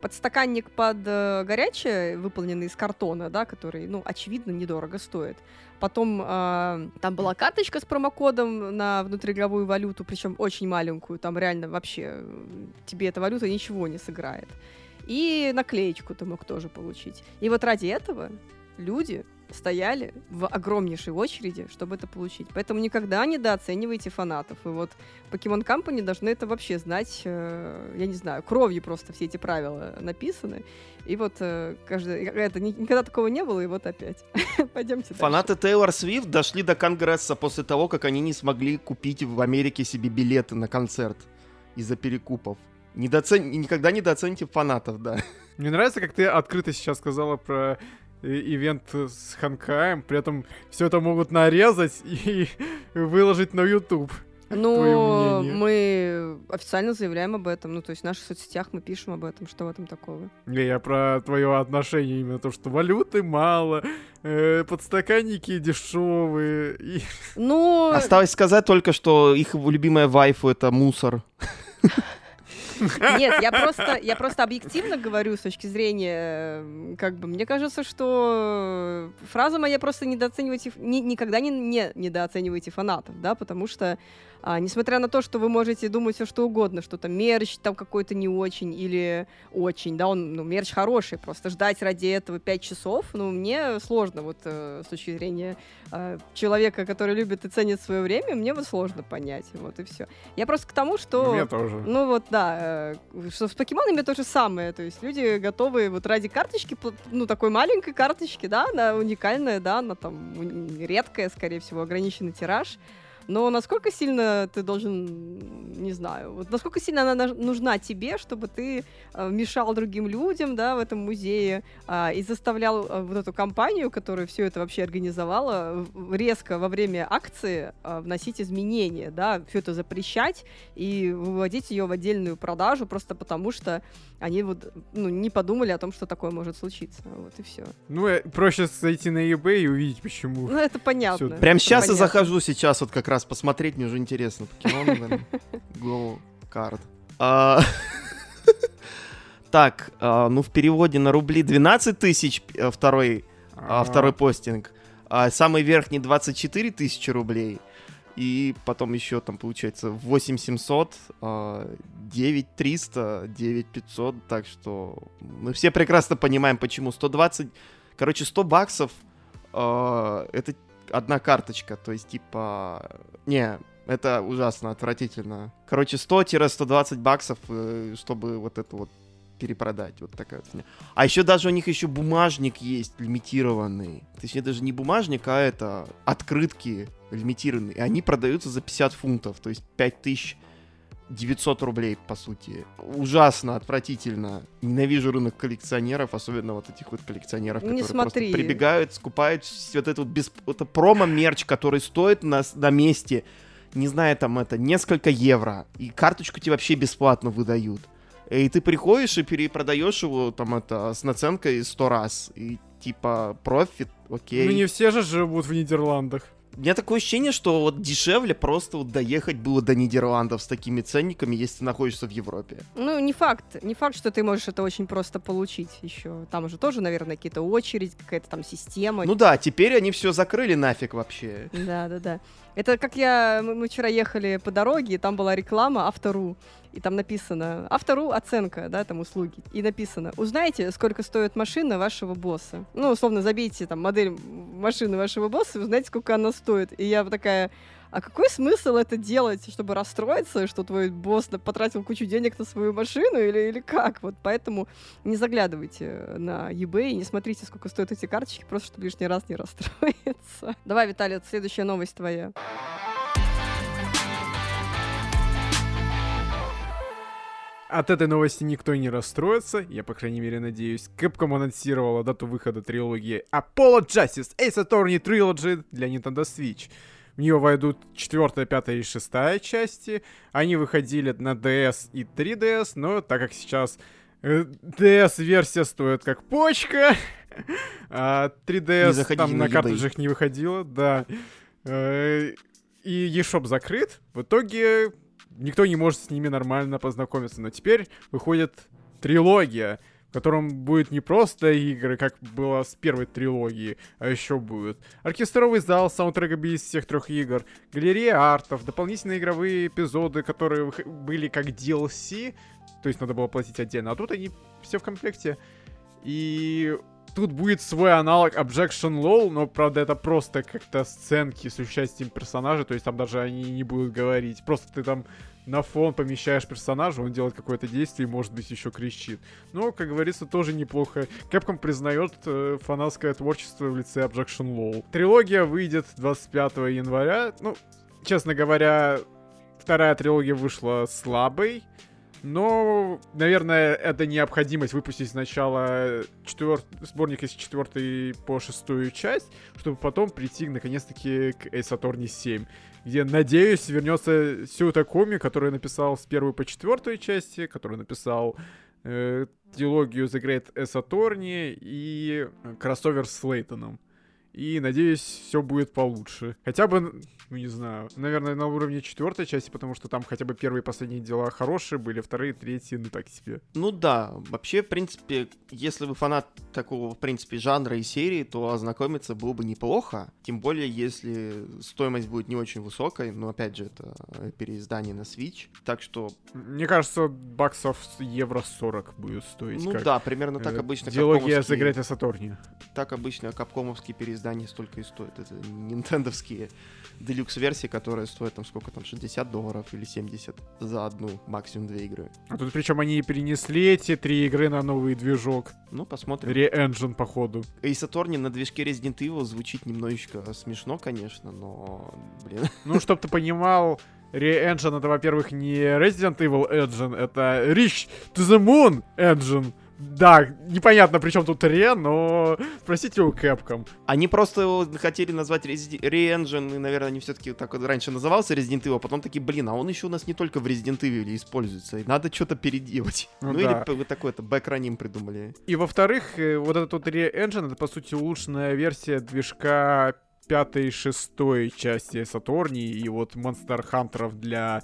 подстаканник под э, горячее, выполненный из картона, да, который, ну, очевидно, недорого стоит. Потом а, там была карточка с промокодом на внутриигровую валюту, причем очень маленькую, там реально вообще э, тебе эта валюта ничего не сыграет. И наклеечку ты мог тоже получить. И вот ради этого люди стояли в огромнейшей очереди, чтобы это получить. Поэтому никогда недооценивайте фанатов. И вот Pokemon Company должны это вообще знать, э, я не знаю, кровью просто все эти правила написаны. И вот э, каждый, это ни- никогда такого не было, и вот опять. Пойдемте дальше. Фанаты Тейлор Свифт дошли до Конгресса после того, как они не смогли купить в Америке себе билеты на концерт из-за перекупов. Недооцен... Никогда недооцените фанатов, да. Мне нравится, как ты открыто сейчас сказала про ивент с Ханкаем, при этом все это могут нарезать и выложить на YouTube. Ну, мы официально заявляем об этом. Ну, то есть в наших соцсетях мы пишем об этом. Что в этом такого? Не, я про твое отношение именно то, что валюты мало, э, подстаканники дешевые. И... Ну, Осталось сказать только, что их любимая вайфу это мусор. Нет, я просто, я просто объективно говорю с точки зрения, э, как бы, мне кажется, что фраза моя просто недооценивайте, ни- никогда не, не недооценивайте фанатов, да, потому что, а, несмотря на то, что вы можете думать все что угодно, что там мерч там какой-то не очень или очень, да, он, ну, мерч хороший, просто ждать ради этого 5 часов, ну, мне сложно вот э, с точки зрения э, человека, который любит и ценит свое время, мне вот сложно понять, вот и все. Я просто к тому, что... Мне тоже. Ну вот, да, э, что с покемонами то же самое, то есть люди готовы вот ради карточки, ну такой маленькой карточки, да, она уникальная, да, она там редкая, скорее всего, ограниченный тираж, Но насколько сильно ты должен, не знаю, вот насколько сильно она нужна тебе, чтобы ты э, мешал другим людям, да, в этом музее э, и заставлял э, вот эту компанию, которая все это вообще организовала, резко во время акции э, вносить изменения, да, все это запрещать и выводить ее в отдельную продажу просто потому, что они вот ну, не подумали о том, что такое может случиться. Вот и все. Ну, проще зайти на eBay и увидеть, почему. Ну, это понятно. Всё. Прям сейчас понятно. я захожу сейчас вот как раз посмотреть, мне уже интересно. Покемон, Go Card. А, так, а, ну в переводе на рубли 12 тысяч э, второй, а, второй постинг. Самый верхний 24 тысячи рублей. И потом еще там получается 8700, 9300, 9500. Так что мы все прекрасно понимаем, почему 120... Короче, 100 баксов это одна карточка. То есть, типа... Не, это ужасно, отвратительно. Короче, 100-120 баксов, э, чтобы вот это вот перепродать. Вот такая вот А еще даже у них еще бумажник есть лимитированный. Точнее, даже не бумажник, а это открытки лимитированные. И они продаются за 50 фунтов, то есть 5900 рублей, по сути. Ужасно, отвратительно. Ненавижу рынок коллекционеров, особенно вот этих вот коллекционеров, не которые смотри. просто прибегают, скупают вот этот вот без... это промо-мерч, который стоит на, на месте, не знаю, там это, несколько евро. И карточку тебе вообще бесплатно выдают. И ты приходишь и перепродаешь его там это с наценкой 100 раз. И типа профит, окей. Ну не все же живут в Нидерландах. У меня такое ощущение, что вот дешевле просто вот доехать было до Нидерландов с такими ценниками, если ты находишься в Европе. Ну, не факт. Не факт, что ты можешь это очень просто получить еще. Там же тоже, наверное, какие-то очередь, какая-то там система. Ну да, теперь они все закрыли нафиг вообще. Да, да, да. Это как я... Мы вчера ехали по дороге, и там была реклама Автору. И там написано Автору оценка, да, там услуги. И написано Узнайте, сколько стоит машина вашего босса. Ну, условно, забейте там модель машины вашего босса и узнайте, сколько она стоит. И я такая а какой смысл это делать, чтобы расстроиться, что твой босс потратил кучу денег на свою машину или, или как? Вот поэтому не заглядывайте на eBay, не смотрите, сколько стоят эти карточки, просто чтобы лишний раз не расстроиться. Давай, Виталий, следующая новость твоя. От этой новости никто не расстроится, я, по крайней мере, надеюсь. Capcom анонсировала дату выхода трилогии Apollo Justice Ace Attorney Trilogy для Nintendo Switch. В нее войдут 4, 5 и 6 части. Они выходили на DS и 3DS, но так как сейчас э, DS-версия стоит как почка, а 3DS там на, на картриджах не выходила, да. Э, и eShop закрыт. В итоге никто не может с ними нормально познакомиться. Но теперь выходит трилогия, в котором будет не просто игры, как было с первой трилогии, а еще будет оркестровый зал с саундтреками из всех трех игр, галерея артов, дополнительные игровые эпизоды, которые были как DLC, то есть надо было платить отдельно, а тут они все в комплекте. И тут будет свой аналог Objection LOL, но, правда, это просто как-то сценки с участием персонажа, то есть там даже они не будут говорить. Просто ты там на фон помещаешь персонажа, он делает какое-то действие и, может быть, еще кричит. Но, как говорится, тоже неплохо. Capcom признает э, фанатское творчество в лице Objection LOL. Трилогия выйдет 25 января. Ну, честно говоря, вторая трилогия вышла слабой. Но, наверное, это необходимость выпустить сначала четвер... сборник из четвертой по шестую часть, чтобы потом прийти наконец-таки к Ace Attorney 7 где, надеюсь, вернется Сюта Коми, который написал с первой по четвертой части, который написал э, трилогию The Great Ace и кроссовер с Лейтоном. И, надеюсь, все будет получше. Хотя бы ну не знаю, наверное, на уровне четвертой части, потому что там хотя бы первые и последние дела хорошие были, вторые, третьи, ну так себе. Ну да, вообще, в принципе, если вы фанат такого, в принципе, жанра и серии, то ознакомиться было бы неплохо, тем более, если стоимость будет не очень высокой, но, опять же, это переиздание на Switch, так что... Мне кажется, баксов евро 40 будет стоить. Ну как, да, примерно так э, обычно Диалогия за Грета Сатурни. Так обычно капкомовские переиздания столько и стоят, это нинтендовские делюкс-версии, которая стоит там сколько там, 60 долларов или 70 за одну, максимум две игры. А тут причем они перенесли эти три игры на новый движок. Ну, посмотрим. Re-Engine, походу. Ace Attorney на движке Resident Evil звучит немножечко смешно, конечно, но, блин. Ну, чтоб ты понимал, Re-Engine это, во-первых, не Resident Evil Engine, это Reach to the Moon Engine. Да, непонятно, при чем тут Re, но спросите у Capcom. Они просто его хотели назвать Re-Engine, и, наверное, они все-таки так вот раньше назывался Resident Evil, а потом такие, блин, а он еще у нас не только в Resident Evil используется, и надо что-то переделать. Ну Ну, да. или такой-то бэкроним придумали. И во-вторых, э, вот этот вот Re-Engine, это, по сути, улучшенная версия движка пятой и шестой части Сатурни и вот Monster Hunter для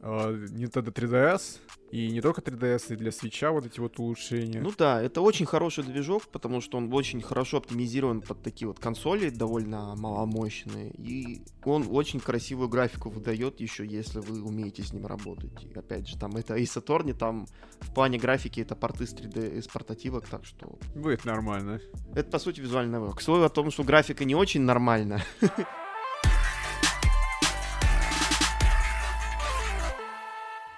Nintendo 3DS. И не только 3DS, и для свеча вот эти вот улучшения. Ну да, это очень хороший движок, потому что он очень хорошо оптимизирован под такие вот консоли, довольно маломощные. И он очень красивую графику выдает еще, если вы умеете с ним работать. И опять же, там это Ace Attorney, там в плане графики это порты с 3D из портативок, так что Будет нормально. это по сути визуальный новелл. К слову о том, что графика не очень нормальна.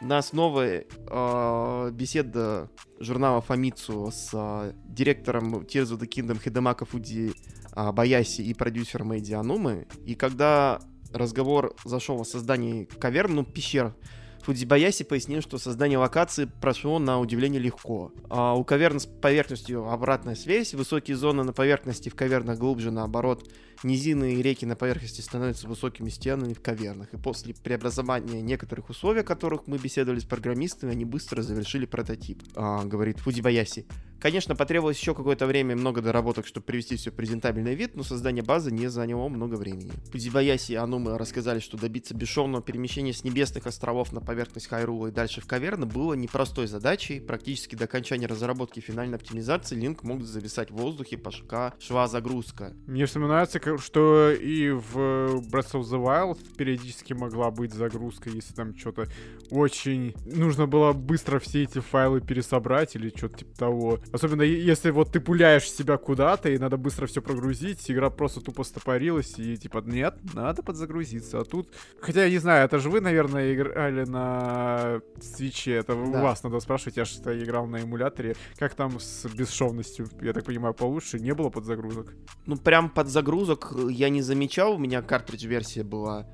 У нас новая э, беседа журнала Фамицу с э, директором Tears of the Kingdom Хидемака Фудзи э, Баяси и продюсером Эйди Анумы. И когда разговор зашел о создании каверн, ну, пещер, Фудзибаяси пояснил, что создание локации прошло на удивление легко. А у каверн с поверхностью обратная связь, высокие зоны на поверхности в кавернах глубже, наоборот, низины и реки на поверхности становятся высокими стенами в кавернах. И после преобразования некоторых условий, о которых мы беседовали с программистами, они быстро завершили прототип, а, говорит Фудзибаяси. Конечно, потребовалось еще какое-то время и много доработок, чтобы привести все в презентабельный вид, но создание базы не заняло много времени. Фудзибаяси и Анума рассказали, что добиться бесшовного перемещения с небесных островов на поверхность Хайрула и дальше в каверны было непростой задачей. Практически до окончания разработки и финальной оптимизации Линк мог зависать в воздухе, пока шла загрузка. Мне вспоминается, что и в Breath of the Wild периодически могла быть загрузка, если там что-то очень... Нужно было быстро все эти файлы пересобрать или что-то типа того. Особенно если вот ты пуляешь себя куда-то и надо быстро все прогрузить, игра просто тупо стопорилась и типа нет, надо подзагрузиться. А тут... Хотя я не знаю, это же вы, наверное, играли на свече. Это у Да. вас надо спрашивать. Я же играл на эмуляторе. Как там с бесшовностью? Я так понимаю, получше? Не было подзагрузок? Ну, прям под загрузок э, я не замечал, у меня картридж-версия была.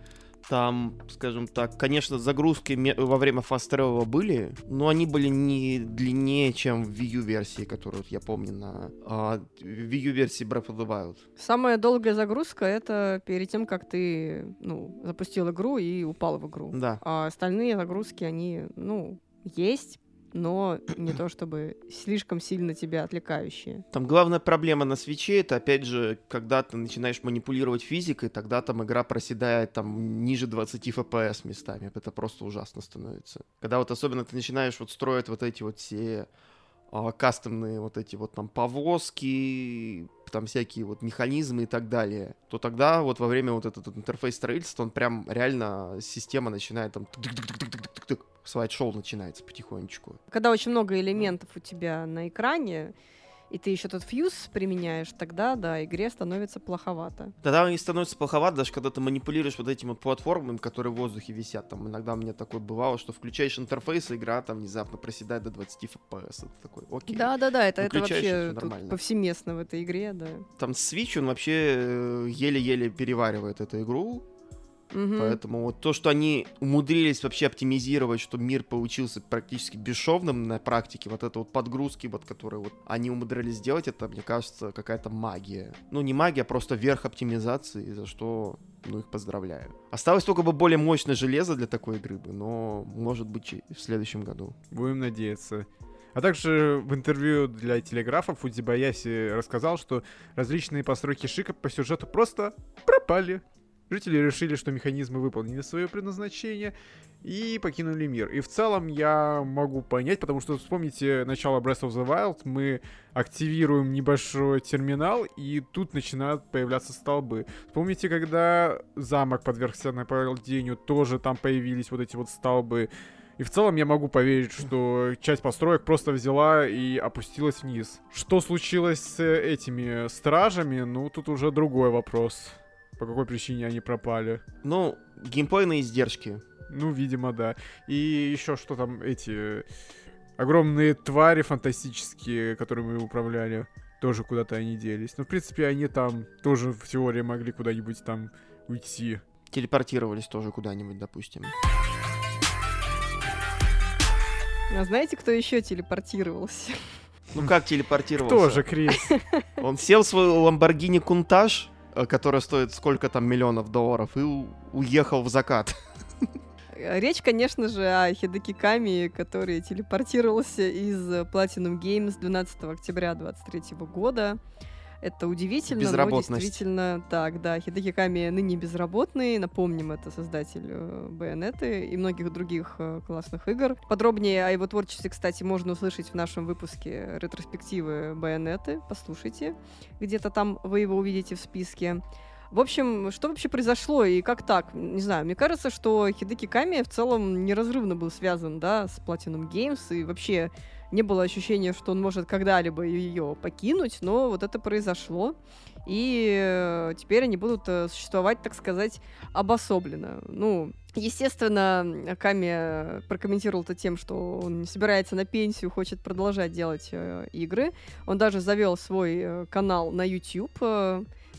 Там, скажем так, конечно, загрузки во время Fast Travel были, но они были не длиннее, чем в Wii U версии, которую я помню на а, Wii U версии Breath of the Wild. Самая долгая загрузка это перед тем, как ты ну, запустил игру и упал в игру. Да. А остальные загрузки, они, ну, есть, но не то чтобы слишком сильно тебя отвлекающие. Там главная проблема на свече, это опять же, когда ты начинаешь манипулировать физикой, тогда там игра проседает там ниже 20 FPS местами. Это просто ужасно становится. Когда вот особенно ты начинаешь вот строить вот эти вот все а, кастомные вот эти вот там повозки, там всякие вот механизмы и так далее, то тогда вот во время вот этот интерфейс строительства, он прям реально система начинает там слайд-шоу начинается потихонечку. Когда очень много элементов у тебя на экране, и ты еще тут фьюз применяешь, тогда, да, игре становится плоховато. Тогда они становятся плоховато, даже когда ты манипулируешь вот этими платформами, которые в воздухе висят. Там иногда у меня такое бывало, что включаешь интерфейс, и игра там внезапно проседает до 20 FPS. Это такой, окей. Да-да-да, это, это вообще тут повсеместно в этой игре, да. Там Switch, он вообще э, еле-еле переваривает эту игру. Мгм. Поэтому вот то, что они умудрились вообще оптимизировать, что мир получился практически бесшовным на практике, вот это вот подгрузки, вот которые вот они умудрились сделать, это, мне кажется, какая-то магия. Ну, не магия, а просто верх оптимизации, за что, ну, их поздравляю. Осталось только бы более мощное железо для такой игры бы, но, может быть, в следующем году. Будем надеяться. А также в интервью для телеграфа Фудзибаяси рассказал, что различные постройки Шика по сюжету просто пропали. Жители решили, что механизмы выполнили свое предназначение и покинули мир. И в целом я могу понять, потому что вспомните начало Breath of the Wild, мы активируем небольшой терминал, и тут начинают появляться столбы. Вспомните, когда замок подвергся нападению, тоже там появились вот эти вот столбы. И в целом я могу поверить, что часть построек просто взяла и опустилась вниз. Что случилось с этими стражами, ну тут уже другой вопрос. По какой причине они пропали. Ну, геймплейные издержки. Ну, видимо, да. И еще что там эти огромные твари фантастические, которыми мы управляли, тоже куда-то они делись. Ну, в принципе, они там тоже в теории могли куда-нибудь там уйти. Телепортировались тоже куда-нибудь, допустим. А знаете, кто еще телепортировался? Ну как телепортировался? Тоже, Крис. Он сел в свой Ламборгини Кунтаж, э, который стоит сколько там миллионов долларов, и уехал в закат. Речь, конечно же, о Хидеки Ками, который телепортировался из э, Platinum Games 12 октября 2023 года. Это удивительно, но действительно так, да. Хидеки Ками ныне безработный. Напомним, это создатель э, Байонеты и многих других э, классных игр. Подробнее о его творчестве, кстати, можно услышать в нашем выпуске ретроспективы Байонеты. Послушайте. Где-то там вы его увидите в списке. В общем, что вообще произошло и как так? Не знаю, мне кажется, что Хидеки Ками в целом неразрывно был связан, да, с Platinum Games, и вообще не было ощущения, что он может когда-либо ее покинуть, но вот это произошло, и э, теперь они будут э, существовать, так сказать, обособленно. Ну, естественно, Ками э, прокомментировал это тем, что он не собирается на пенсию, хочет продолжать делать игры. Он даже завел свой канал на YouTube,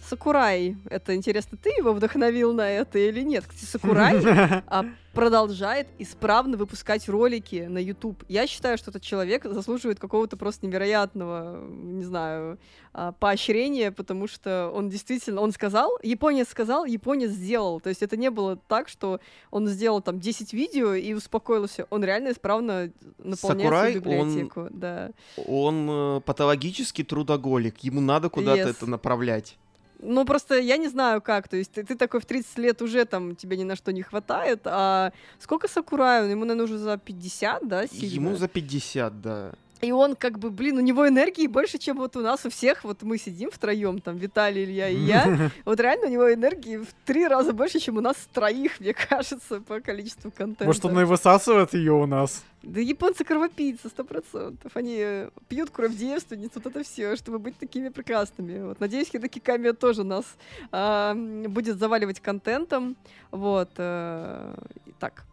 Сакурай, это интересно, ты его вдохновил на это или нет? Кстати, Сакурай а, продолжает исправно выпускать ролики на YouTube. Я считаю, что этот человек заслуживает какого-то просто невероятного, не знаю, а, поощрения, потому что он действительно, он сказал, японец сказал, японец сделал. То есть это не было так, что он сделал там 10 видео и успокоился. Он реально исправно наполняет Сакурай, свою он- библиотеку. Да. Он э, патологический трудоголик, ему надо куда-то Yes. это направлять. Ну, просто я не знаю как. То есть ты, ты такой в 30 лет уже там тебе ни на что не хватает. А сколько Сакураю? Ему, наверное, уже за 50, да, сильно? Ему за 50, да. И он как бы, блин, у него энергии больше, чем вот у нас у всех. Вот мы сидим втроем, там, Виталий, Илья и я. Вот реально у него энергии в три раза больше, чем у нас троих, мне кажется, по количеству контента. Может, он и высасывает ее у нас? Да японцы кровопийцы, сто процентов. Они э, пьют кровь девственниц, вот это все, чтобы быть такими прекрасными. Вот, надеюсь, Хидаки Камия тоже нас м, будет заваливать контентом. Вот. э, так.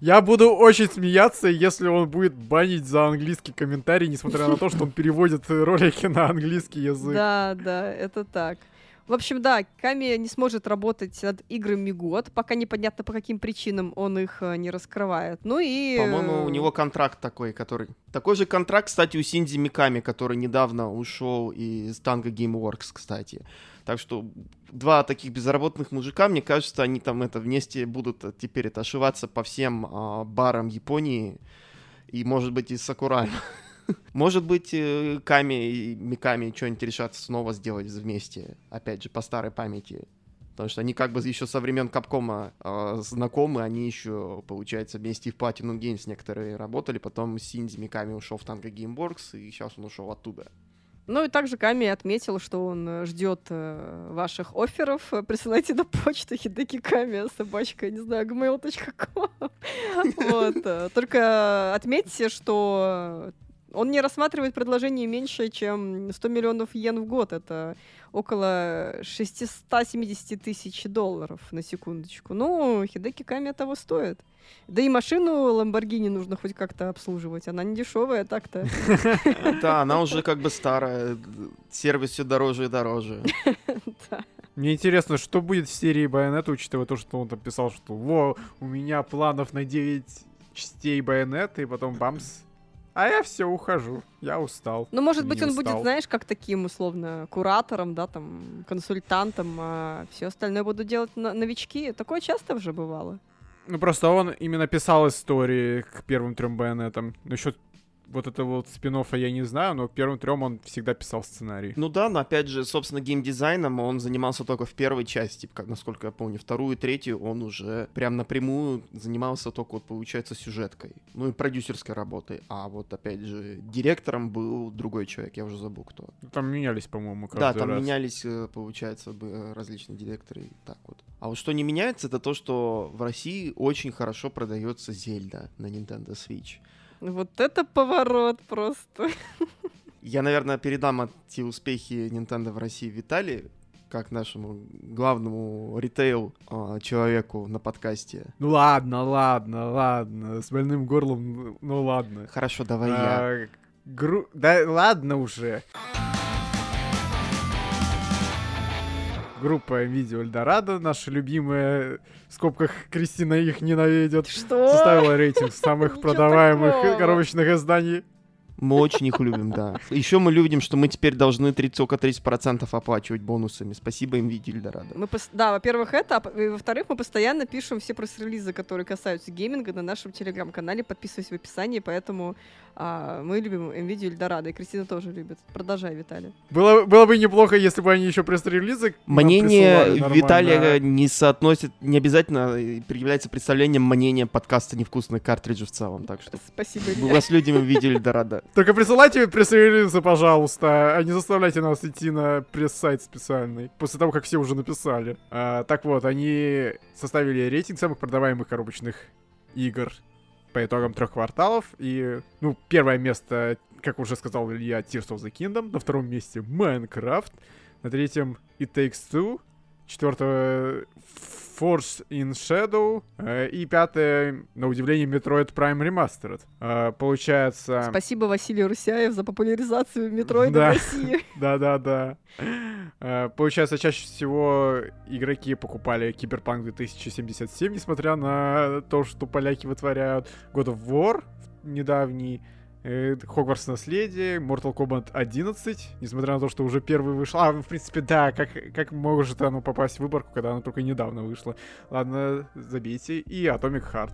Я буду очень смеяться, если он будет банить за английский комментарий, несмотря на то, что он переводит э, ролики на английский язык. Да, да, это так. В общем, да, Ками не сможет работать над играми год, пока непонятно по каким причинам он их э, не раскрывает. Ну и... По-моему, у э, него контракт такой, который... Такой же контракт, кстати, у Синдзи Миками, который недавно ушел из Tango Gameworks, кстати. Так что два таких безработных мужика, мне кажется, они там это вместе будут э, теперь это ошиваться по всем а, барам Японии и, может быть, и Сакураем. Может быть, э, Ками и Миками что-нибудь решат снова сделать вместе, опять же, по старой памяти. Потому что они как бы еще со времен Капкома э, знакомы, они еще, получается, вместе в Platinum Games некоторые работали, потом Синдзи Миками ушел в Tango Gameworks, и сейчас он ушел оттуда. Ну и также Ками отметил, что он э, ждет э, ваших офферов. Присылайте на почту хидеки Ками собачка, не знаю, gmail.com. Вот. э, Только отметьте, что он не рассматривает предложение меньше, чем 100 миллионов йен в год. Это около 670 тысяч долларов на секундочку. Ну, Хидеки Ками того стоит. Да и машину Ламборгини нужно хоть как-то обслуживать. Она не дешевая так-то. Да, она уже как бы старая, сервис все дороже и дороже. Мне интересно, что будет в серии Байонета, учитывая то, что он там писал, что во, у меня планов на 9 частей Байонета, и потом бамс. А я все, ухожу. Я устал. Ну, может быть, он будет, устал. знаешь, как таким, условно, куратором, да, там, консультантом, а все остальное будут делать новички. Такое часто уже бывало. Ну, просто он именно писал истории к первым трем Байонетам. Насчет вот этого вот спин я не знаю, но первым трем он всегда писал сценарий. Ну да, но опять же, собственно, геймдизайном он занимался только в первой части, как, насколько я помню. Вторую и третью он уже прям напрямую занимался только, вот, получается, сюжеткой. Ну и продюсерской работой. А вот, опять же, директором был другой человек, я уже забыл кто. Там менялись, по-моему, каждый Да, там раз. менялись, э, получается, э, различные директоры так вот. А вот что не меняется, это то, что в России очень хорошо продается Зельда на Nintendo Switch. Вот это поворот просто. Я, наверное, передам эти успехи Nintendo в России Виталию, как нашему главному ритейл а, человеку на подкасте. Ну ладно, ладно, ладно. С больным горлом, ну ладно. Хорошо, давай я. А, гру- Да ладно уже. Группа Видео Эльдорадо, наша любимая, в скобках Кристина их ненавидит, Что? составила рейтинг самых продаваемых такого. коробочных изданий. Мы очень их любим, да. Еще мы любим, что мы теперь должны 30, около 30% оплачивать бонусами. Спасибо им, Вити Эльдорадо. Мы пос- Да, во-первых, это, а и во-вторых, мы постоянно пишем все пресс-релизы, которые касаются гейминга на нашем телеграм-канале. Подписывайся в описании, поэтому а, мы любим NVIDIA Эльдорадо, и Кристина тоже любит. Продолжай, Виталий. Было, было бы неплохо, если бы они еще пресс-релизы Мнение. Виталия не соотносит, не обязательно э, является представлением мнения подкаста «Невкусные картриджи» в целом. Так что Спасибо, мы вас любим, Вити Эльдорадо. Только присылайте пресс-релизы, пожалуйста, а не заставляйте нас идти на пресс-сайт специальный, после того, как все уже написали. А, так вот, они составили рейтинг самых продаваемых коробочных игр по итогам трех кварталов. И, ну, первое место, как уже сказал Илья, Tears of the Kingdom. На втором месте Minecraft. На третьем It Takes Two. Четвертое Force in Shadow. Э, И пятое, на удивление, Metroid Prime Remastered. Э, Получается... Спасибо Василию Русяев за популяризацию метроида Да. в России. Да-да-да. Э, Получается, чаще всего игроки покупали Киберпанк 2077, несмотря на то, что поляки вытворяют. God of War недавний, Хогвартс Наследие, Mortal Kombat 11, несмотря на то, что уже первый вышел. А, в принципе, да, как, как может оно попасть в выборку, когда оно только недавно вышло. Ладно, забейте. И Atomic Heart.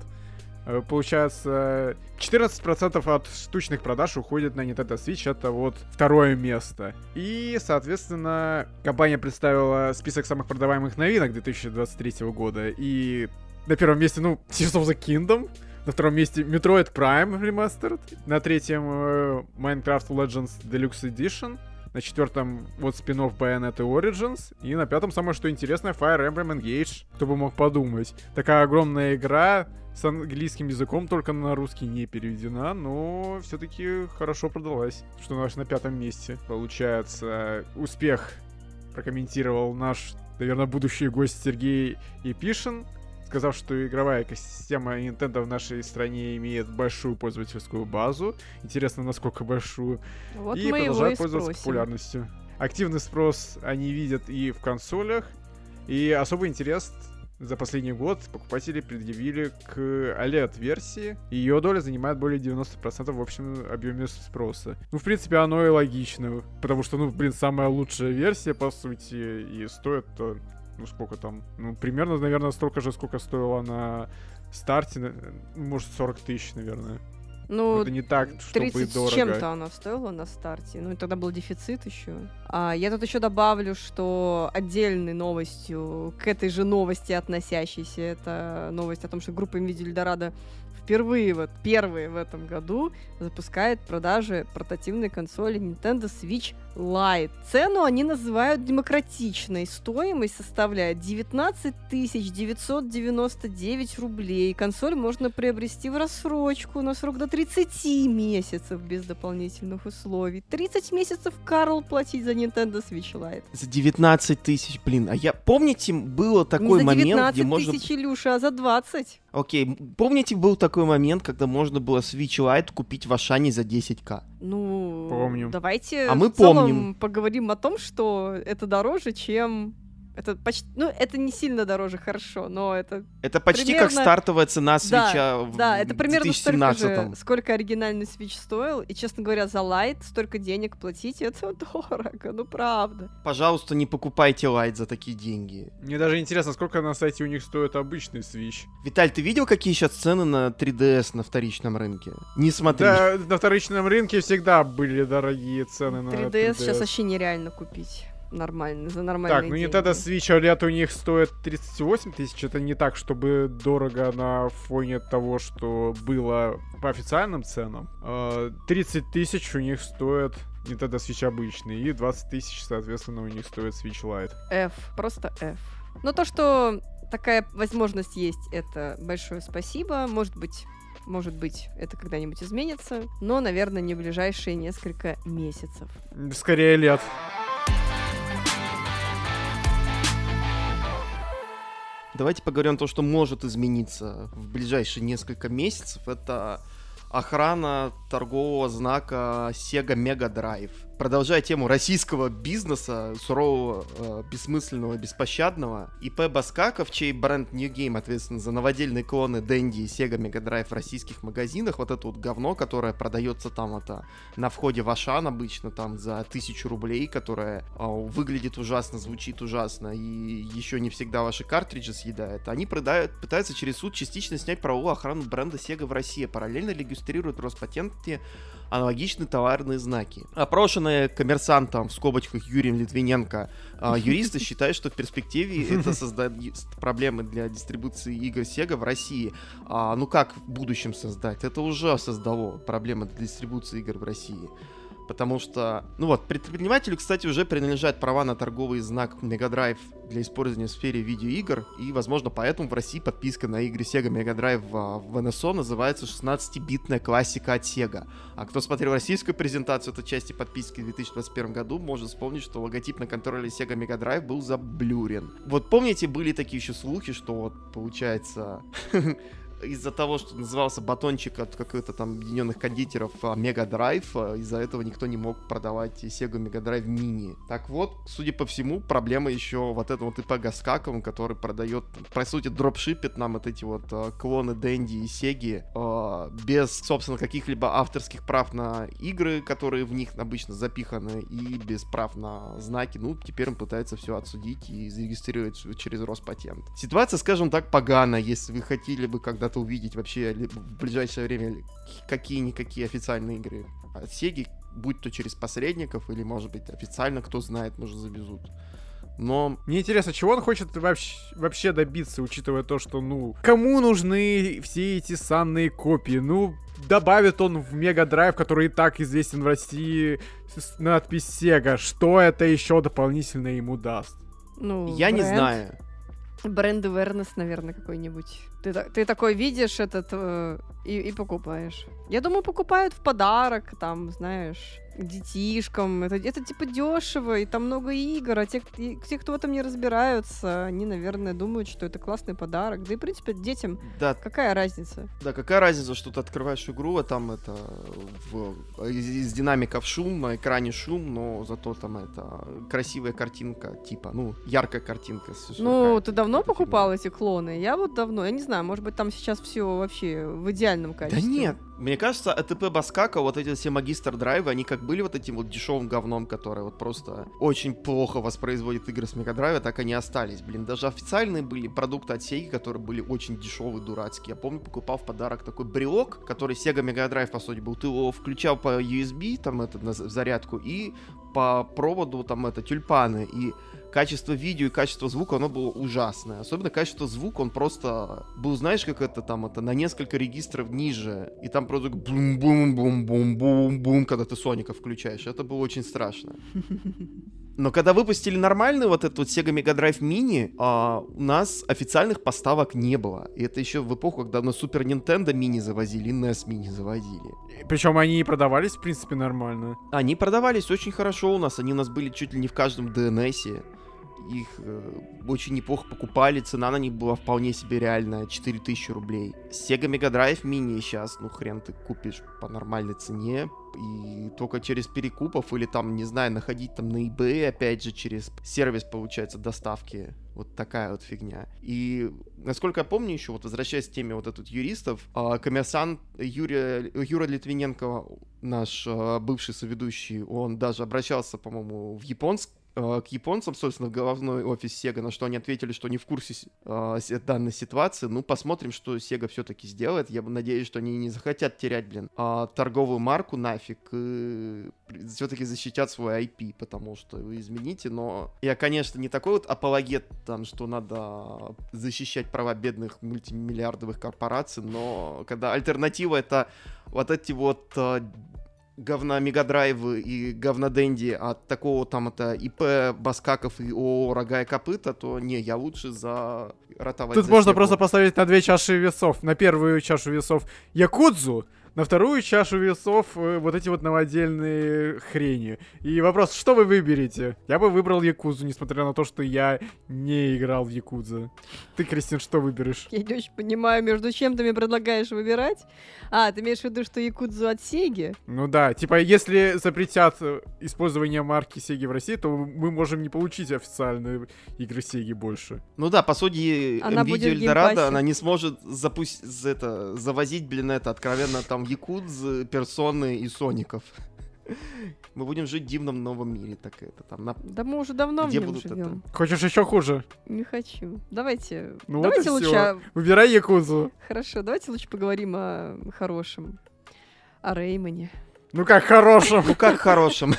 Э, Получается, 14% от штучных продаж уходит на Nintendo Switch, это вот второе место. И, соответственно, компания представила список самых продаваемых новинок 2023 года. И на первом месте, ну, Tears of the Kingdom, на втором месте Metroid Prime Remastered, на третьем э, Minecraft Legends Deluxe Edition, на четвертом вот спин-офф Bayonetta Origins. И на пятом самое что интересное Fire Emblem Engage. Кто бы мог подумать. Такая огромная игра с английским языком, только на русский не переведена, но все-таки хорошо продалась. Что наш на пятом месте. Получается, успех прокомментировал наш, наверное, будущий гость Сергей Епишин, сказав, что игровая экосистема Nintendo в нашей стране имеет большую пользовательскую базу. Интересно, насколько большую Вот и и пользоваться спросим. популярностью. Активный спрос они видят и в консолях, и особый интерес за последний год покупатели предъявили к OLED-версии. Ее доля занимает более 90% в общем объеме спроса. Ну, в принципе, оно и логично, потому что, ну, блин, самая лучшая версия, по сути, и стоит, ну, сколько там, ну, примерно, наверное, столько же, сколько стоила на старте, на- может, 40 тысяч, наверное. Ну, Это не так, чтобы 30 с дорого. чем-то она стоила на старте. Ну, и тогда был дефицит еще. А, я тут еще добавлю, что отдельной новостью к этой же новости относящейся, это новость о том, что группа NVIDIA Эльдорадо впервые, вот первые в этом году запускает продажи портативной консоли Nintendo Switch Lite. Цену они называют демократичной. Стоимость составляет 19 999 рублей. Консоль можно приобрести в рассрочку на срок до 30 месяцев без дополнительных условий. 30 месяцев Карл платить за Nintendo Switch Lite. За 19 тысяч, блин. А я, помните, было такой Не за момент, 19 где можно... тысяч, Илюша, а за 20. Окей, помните, был такой момент, когда можно было Switch Lite купить в Ашане за 10к? Ну, Помню. давайте А мы в целом помним. поговорим о том, что это дороже, чем... Это почти... Ну, это не сильно дороже, хорошо, но это... Это почти как Примерно- стартовая цена Switch Да, в Да, это примерно столько 2017 же, сколько оригинальный Switch стоил. И, честно говоря, за Lite столько денег платить, это дорого, ну правда. Пожалуйста, не покупайте Lite за такие деньги. Мне даже интересно, сколько на сайте у них стоит обычный Switch. Виталь, ты видел, какие сейчас цены на 3DS на вторичном рынке? Не смотри. Да, на вторичном рынке всегда были дорогие цены на 3DS, сейчас вообще нереально купить нормально, за нормальные Так, ну деньги. Nintendo Switch OLED у них стоит 38 тысяч. Это не так, чтобы дорого на фоне того, что было по официальным ценам. Э, 30 тысяч у них стоит Nintendo Switch обычный. И 20 тысяч, соответственно, у них стоит Switch Lite. F, просто F. Но то, что такая возможность есть, это большое спасибо. Может быть, может быть, это когда-нибудь изменится, но, наверное, не в ближайшие несколько месяцев. Скорее лет. Давайте поговорим о том, что может измениться в ближайшие несколько месяцев. Это охрана торгового знака Sega Mega Drive. Продолжая тему российского бизнеса, сурового, э, бессмысленного, беспощадного, ИП Баскаков, чей бренд New Game ответственен за новодельные клоны Dendy и Sega Mega Drive в российских магазинах, вот это вот говно, которое продается там это на входе в Ашан обычно там за тысячу рублей, которое э, выглядит ужасно, звучит ужасно и еще не всегда ваши картриджи съедает, они продают, пытаются через суд частично снять правовую охрану бренда Sega в России, параллельно регистрируют Роспатенте аналогичные товарные знаки. Опрошенные коммерсантом, в скобочках Юрием Литвиненко, а, юристы считают, что в перспективе это создает проблемы для дистрибуции игр Sega в России. А, ну как в будущем создать? Это уже создало проблемы для дистрибуции игр в России. Потому что, ну вот, предпринимателю, кстати, уже принадлежат права на торговый знак Mega Drive для использования в сфере видеоигр. И, возможно, поэтому в России подписка на игры Sega Mega Drive в NSO называется 16-битная классика от Sega. А кто смотрел российскую презентацию этой части подписки в 2021 году, может вспомнить, что логотип на контроллере Sega Mega Drive был заблюрен. Вот помните, были такие еще слухи, что вот, получается, из-за того, что назывался батончик от каких-то там объединенных кондитеров Mega Drive, а, из-за этого никто не мог продавать Sega Mega Drive Mini. Так вот, судя по всему, проблема еще вот этого вот ИП который продает, по сути, дропшипит нам вот эти вот uh, клоны Дэнди и Сеги uh, без, собственно, каких-либо авторских прав на игры, которые в них обычно запиханы, и без прав на знаки. Ну, теперь он пытается все отсудить и зарегистрировать через Роспатент. Ситуация, скажем так, погана, если вы хотели бы когда когда-то увидеть вообще в ближайшее время какие-никакие официальные игры от Sega, будь то через посредников или, может быть, официально, кто знает, может, завезут. Но... Мне интересно, чего он хочет вообще, вообще добиться, учитывая то, что, ну, кому нужны все эти санные копии? Ну, добавит он в Мега Драйв, который и так известен в России, надпись Sega. Что это еще дополнительно ему даст? Ну, Я бренд. не знаю. Бренд awareness, наверное, какой-нибудь. Ты, ты такой видишь этот э, и, и покупаешь. Я думаю, покупают в подарок, там, знаешь, детишкам. Это, это типа дешево, и там много игр, а те, те, кто в этом не разбираются, они, наверное, думают, что это классный подарок. Да и, в принципе, детям да. какая разница? Да, какая разница, что ты открываешь игру, а там это в, из, из динамиков шум, на экране шум, но зато там это красивая картинка, типа, ну, яркая картинка. Ну, ты давно покупал эти клоны? Я вот давно, я не знаю, может быть, там сейчас все вообще в идеальном качестве. Да нет, мне кажется, АТП Баскака, вот эти все магистр драйвы, они как были вот этим вот дешевым говном, которое вот просто очень плохо воспроизводит игры с Мегадрайва, так они остались. Блин, даже официальные были продукты от Sega, которые были очень дешевые, дурацкие. Я помню, покупал в подарок такой брелок, который Sega Mega Drive, по сути, был. Ты его включал по USB, там, это, на зарядку, и по проводу, там, это, тюльпаны. И качество видео и качество звука, оно было ужасное. Особенно качество звука, он просто был, знаешь, как это там, это на несколько регистров ниже. И там просто бум-бум-бум-бум-бум-бум, когда ты Соника включаешь. Это было очень страшно. Но когда выпустили нормальный вот этот вот Sega Mega Drive Mini, а, у нас официальных поставок не было. И это еще в эпоху, когда на Super Nintendo Mini завозили и NES Mini завозили. Причем они и продавались, в принципе, нормально. Они продавались очень хорошо у нас. Они у нас были чуть ли не в каждом DNS их э, очень неплохо покупали, цена на них была вполне себе реальная, 4000 рублей. Sega Mega Drive Mini сейчас, ну хрен ты купишь по нормальной цене, и только через перекупов или там, не знаю, находить там на eBay, опять же, через сервис, получается, доставки. Вот такая вот фигня. И, насколько я помню еще, вот возвращаясь к теме вот этих юристов, а, коммерсант Юрия, Юра Литвиненко, наш а, бывший соведущий, он даже обращался, по-моему, в японск Э, к японцам, собственно, в головной офис Sega, на что они ответили, что не в курсе э, данной ситуации. Ну, посмотрим, что Sega все-таки сделает. Я надеюсь, что они не захотят терять, блин, э, торговую марку нафиг и все-таки защитят свой IP, потому что вы измените, но я, конечно, не такой вот апологет, там, что надо защищать права бедных мультимиллиардовых корпораций, но когда альтернатива это вот эти вот э, говна Мегадрайвы и говна Дэнди от такого там это ИП Баскаков и ООО Рога и Копыта, то не, я лучше за ротовать Тут за можно Сегу. просто поставить на две чаши весов. На первую чашу весов Якудзу, на вторую чашу весов э, вот эти вот новодельные хрени. И вопрос, что вы выберете? Я бы выбрал Якузу, несмотря на то, что я не играл в Якудзу. Ты, Кристин, что выберешь? Я не очень понимаю, между чем ты мне предлагаешь выбирать. А, ты имеешь в виду, что Якудзу от Сеги? Ну да, типа, если запретят э, использование марки Сеги в России, то мы можем не получить официальные игры Сеги больше. Ну да, по сути, Она NVIDIA геймпассе. она не сможет запустить это, завозить, блин, это откровенно там якудзы, персоны и соников. Мы будем жить в дивном новом мире, так это там на... Да мы уже давно Где в нем будут это? живем. Хочешь еще хуже? Не хочу. Давайте. Ну вот давайте и лучше. всё. о- Выбирай Якузу. Хорошо, давайте лучше поговорим о хорошем. О Реймоне. Ну как хорошим. Ну как хорошим.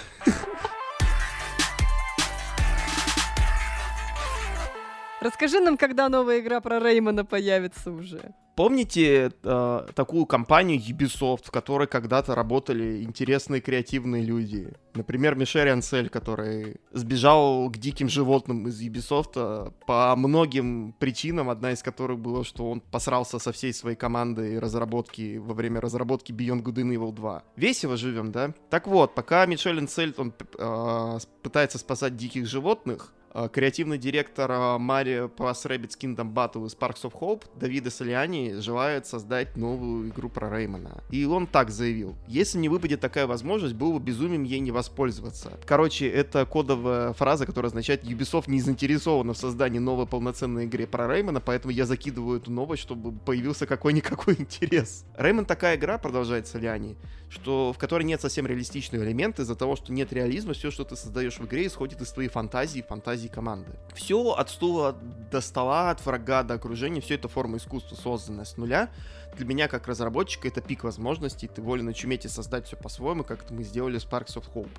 Расскажи нам, когда новая игра про Реймона появится уже. Помните э, такую компанию Ubisoft, в которой когда-то работали интересные креативные люди? Например, Мишель Ансель, который сбежал к диким животным из Ubisoft э, по многим причинам, одна из которых была, что он посрался со всей своей командой разработки во время разработки Beyond Good and Evil 2. Весело живем, да? Так вот, пока Мишель Ансель он, э, пытается спасать диких животных, креативный директор э, Mario Plus Rabbids Kingdom Battle из Sparks of Hope Давида Солиани желает создать новую игру про Реймона. И он так заявил. Если не выпадет такая возможность, было бы безумием ей не воспользоваться. Короче, это кодовая фраза, которая означает Ubisoft не заинтересована в создании новой полноценной игры про Реймона, поэтому я закидываю эту новость, чтобы появился какой-никакой интерес. Реймон такая игра, продолжает Солиани, что в которой нет совсем реалистичного элемента, из-за того, что нет реализма, все, что ты создаешь в игре, исходит из твоей фантазии, фантазии команды. Все от стула до стола, от врага до окружения, все это форма искусства, созданная с нуля. Для меня, как разработчика, это пик возможностей, ты волен очуметь и создать все по-своему, как мы сделали с Sparks of Hope.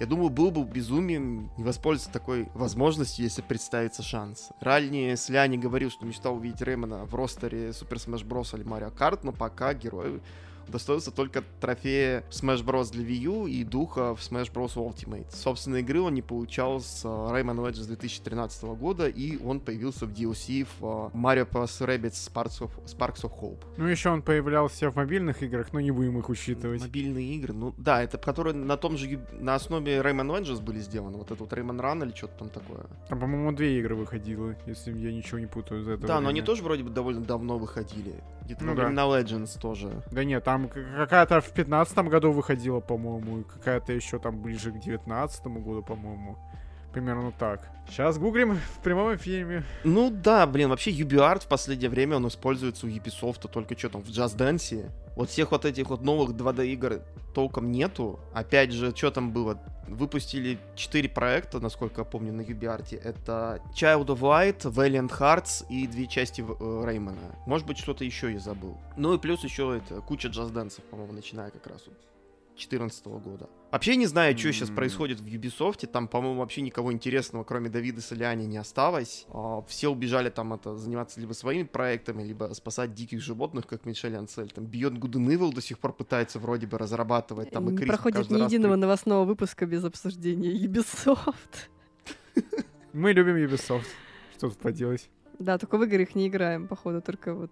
Я думаю, был бы безумием не воспользоваться такой возможностью, если представится шанс. Ранее Сляни говорил, что мечтал увидеть Реймона в ростере Super Smash Bros. или Mario Kart, но пока герой удостоился только трофея Smash Bros. для Wii U и духа в Smash Bros. Ultimate. Собственно, игры он не получал с э, Rayman Legends 2013 года, и он появился в DLC в э, Mario Plus Rabbids Sparks of, Sparks of Hope. Ну еще он появлялся в мобильных играх, но не будем их учитывать. Мобильные игры, ну да, это которые на том же, на основе Rayman Legends были сделаны, вот этот вот Rayman Run или что-то там такое. Там, по-моему, две игры выходило, если я ничего не путаю за это да, но время. они тоже вроде бы довольно давно выходили. Где-то Ну во да. времена Legends тоже. Да нет, там к- какая-то в пятнадцатом году выходила, по-моему, и какая-то еще там ближе к девятнадцатому году, по-моему. Примерно так. Сейчас гуглим в прямом эфире. Ну да, блин, вообще UbiArt в последнее время он используется у Ubisoft только что там в Just Dance. Вот всех вот этих вот новых 2D игр толком нету. Опять же, что там было? Выпустили 4 проекта, насколько я помню, на UbiArt. Это Child of Light, Valiant Hearts и две части э, Реймона. Может быть, что-то еще я забыл. Ну и плюс еще это куча Dance, по-моему, начиная как раз вот 2014 года. Вообще не знаю, что сейчас М. происходит в Ubisoft. Там, по-моему, вообще никого интересного, кроме Давида Соляни, не осталось. А, Все убежали там это заниматься либо своими проектами, либо спасать диких животных, как Мишель Ансель. Там Beyond Good and Evil до сих пор пытается вроде бы разрабатывать. Там и не проходит каждый ни единого при- новостного выпуска без обсуждения Ubisoft. Мы любим Ubisoft. Что тут поделать? Да, только в игры их не играем, походу, только вот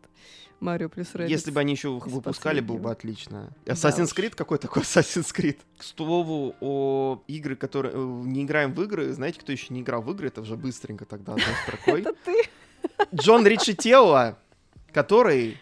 Марио плюс Rabbids. Если бы они еще выпускали, было бы отлично. Assassin's. Creed? Какой такой Assassin's Creed? К слову, о игры, которые... э, Не играем в игры. Знаете, кто еще не играл в игры? Это уже быстренько тогда одной строкой. Это ты? Джон Ричителло, который,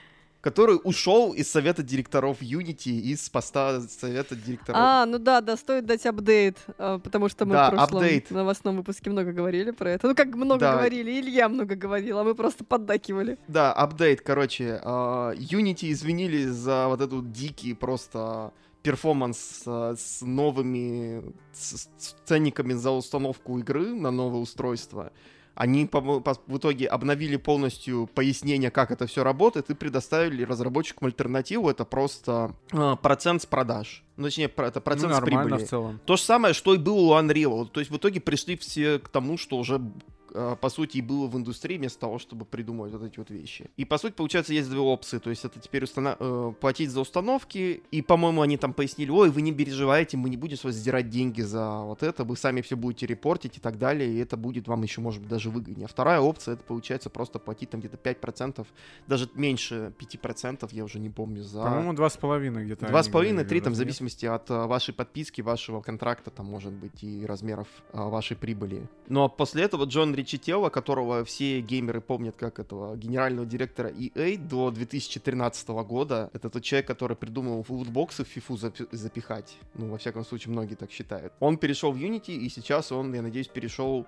который ушел из совета директоров Unity, из поста совета директоров. А, ну да, да, стоит дать update, а, потому что мы Да, в прошлом update. новостном выпуске много говорили про это. Ну как много Да. говорили, Илья много говорил, а мы просто поддакивали. Да, update, короче. а, Unity извинили за вот эту дикий просто перформанс а, с новыми с- с ценниками за установку игры на новое устройство. Они по- по- в итоге обновили полностью пояснение, как это все работает, и предоставили разработчикам альтернативу. Это просто а, процент с продаж. Ну, точнее, это процент ну, с прибыли. в целом. То же самое, что и было у Unreal. То есть в итоге пришли все к тому, что уже э, по сути, и было в индустрии вместо того, чтобы придумывать вот эти вот вещи. И, по сути, получается, есть две опции. То есть это теперь устана- э, платить за установки, и, по-моему, они там пояснили, ой, вы не переживайте, мы не будем с вас сдирать деньги за вот это, вы сами все будете репортить и так далее, и это будет вам еще, может быть, даже выгоднее. А вторая опция, это получается просто платить там где-то 5%, даже меньше 5%, я уже не помню, за... По-моему, два с половиной где-то. Два они с половиной, говорили, три, там, в зависимости от э, вашей подписки, вашего контракта, там, может быть, и размеров э, вашей прибыли. Но после этого Джон Ричителло, которого все геймеры помнят как этого генерального директора EA до 2013 года, это тот человек, который придумал лутбоксы в FIFA запи- запихать. Ну, во всяком случае, многие так считают. Он перешел в Unity, и сейчас он, я надеюсь, перешел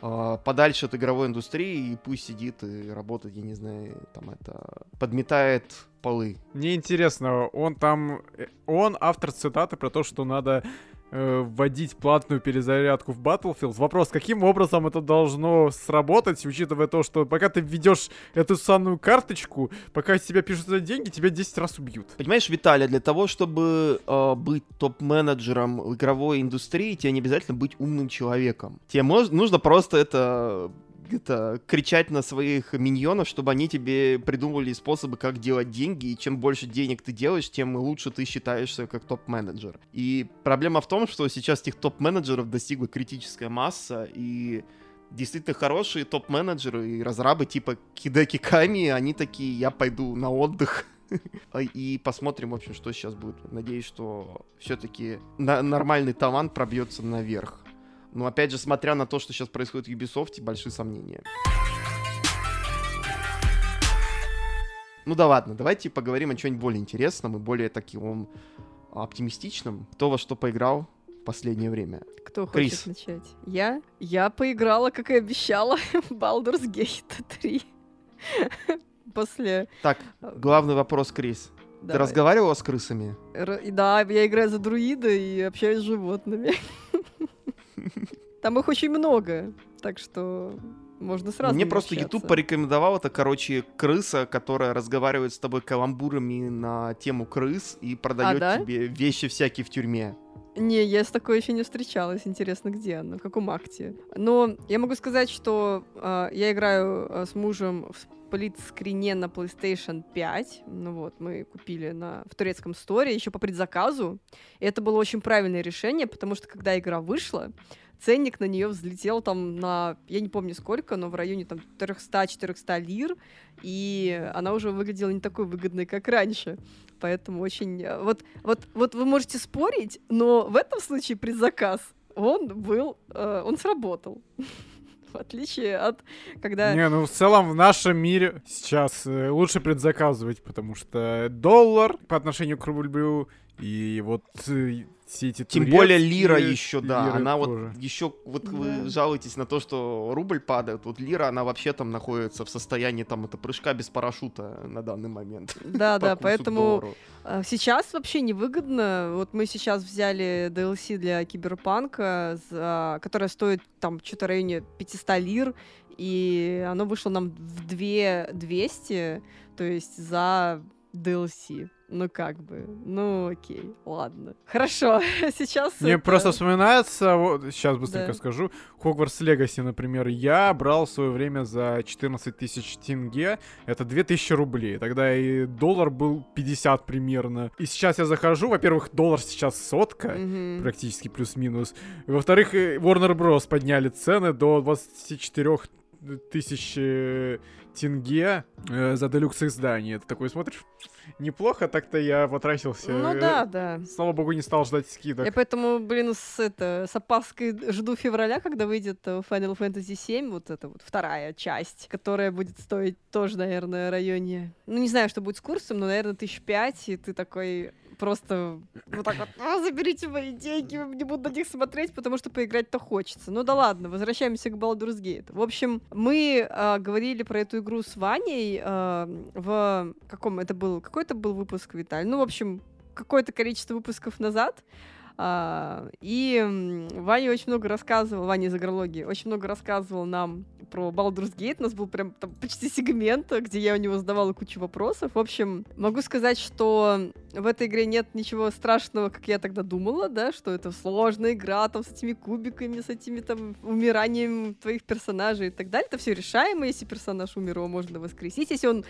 э, подальше от игровой индустрии, и пусть сидит и работает, я не знаю, там это, подметает полы. Мне интересно, он там... э, Он автор цитаты про то, что надо э, вводить платную перезарядку в Battlefield. Вопрос, каким образом это должно сработать, учитывая то, что пока ты введешь эту самую карточку, пока с тебя пишут за деньги, тебя 10 раз убьют. Понимаешь, Виталий, для того, чтобы э, быть топ-менеджером игровой индустрии, тебе не обязательно быть умным человеком. Тебе мож- нужно просто это это кричать на своих миньонов, чтобы они тебе придумывали способы, как делать деньги, и чем больше денег ты делаешь, тем лучше ты считаешься как топ-менеджер. И проблема в том, что сейчас этих топ-менеджеров достигла критическая масса, и действительно хорошие топ-менеджеры и разрабы типа Кидеки Ками, они такие, я пойду на отдых и посмотрим, в общем, что сейчас будет. Надеюсь, что все-таки нормальный талант пробьется наверх. Но опять же, смотря на то, что сейчас происходит в Ubisoft, большие сомнения. Ну да ладно, давайте поговорим о чем-нибудь более интересном и более таким оптимистичном. Кто во что поиграл в последнее время? Кто хочет Крис. начать? Я? Я поиграла, как и обещала, в Baldur's Gate 3. После... Так, главный вопрос, Крис. Ты Давай. разговаривала с крысами? Р- Да, я играю за друида и общаюсь с животными. Там их очень много, так что можно сразу. Мне просто YouTube порекомендовал это, короче, крыса, которая разговаривает с тобой каламбурами на тему крыс и продает да? тебе вещи всякие в тюрьме. Не, я с такой еще не встречалась. Интересно, где она, в каком акте. Но я могу сказать, что э, я играю э, с мужем в сплит-скрине на PlayStation 5. Ну вот, мы купили на, в турецком сторе еще по предзаказу. И это было очень правильное решение, потому что когда игра вышла, ценник на нее взлетел там на, я не помню сколько, но в районе там 300-400 лир, и она уже выглядела не такой выгодной, как раньше. Поэтому очень... э, Вот, вот, вот вы можете спорить, но в этом случае предзаказ, он был... э, он сработал. В отличие от когда... Не, ну в целом в нашем мире сейчас э, лучше предзаказывать, потому что доллар по отношению к рублю и вот э, все эти Тем более лира еще, да. лиры Она вот тоже. еще, вот Да. вы жалуетесь на то, что рубль падает. Вот лира, она вообще там находится в состоянии там это прыжка без парашюта на данный момент. Да, по да, поэтому доллару. э, сейчас вообще невыгодно. Вот мы сейчас взяли DLC для Киберпанка, за- которая стоит там что-то в районе 500 лир, и оно вышло нам в 2 200, то есть за DLC. Ну как бы, ну окей, ладно. Хорошо, сейчас Мне это- просто вспоминается, вот, сейчас быстренько Да. скажу, Хогвартс Легаси, например, я брал в свое время за 14 тысяч тенге, это 2000 рублей, тогда и доллар был 50 примерно. И сейчас я захожу, во-первых, доллар сейчас сотка, Мгм. практически плюс-минус. Во-вторых, э, Warner Bros. подняли цены до 24 тысяч э, тенге э, за делюкс издание. Ты такой смотришь, неплохо, так-то я потратился. Ну да, да. Слава богу, не стал ждать скидок. Я поэтому, блин, с, это, с опаской жду февраля, когда выйдет э, Final Fantasy VII, вот эта вот вторая часть, которая будет стоить тоже, наверное, в районе... Ну, не знаю, что будет с курсом, но, наверное, тысяч пять, и ты такой просто вот так вот, «А, заберите мои деньги, не буду на них смотреть, потому что поиграть-то хочется. Ну да ладно, возвращаемся к Baldur's Gate. В общем, мы а, говорили про эту игру с Ваней а, в каком это был, какой это был выпуск, Виталь? Ну, в общем, какое-то количество выпусков назад. А, и Ваня очень много рассказывал, Ваня из игрологии, очень много рассказывал нам про Baldur's Gate. У нас был прям там почти сегмент, где я у него задавала кучу вопросов. В общем, могу сказать, что в этой игре нет ничего страшного, как я тогда думала, да, что это сложная игра там с этими кубиками, с этими там умиранием твоих персонажей и так далее. Это все решаемо, если персонаж умер, его можно воскресить. Если он,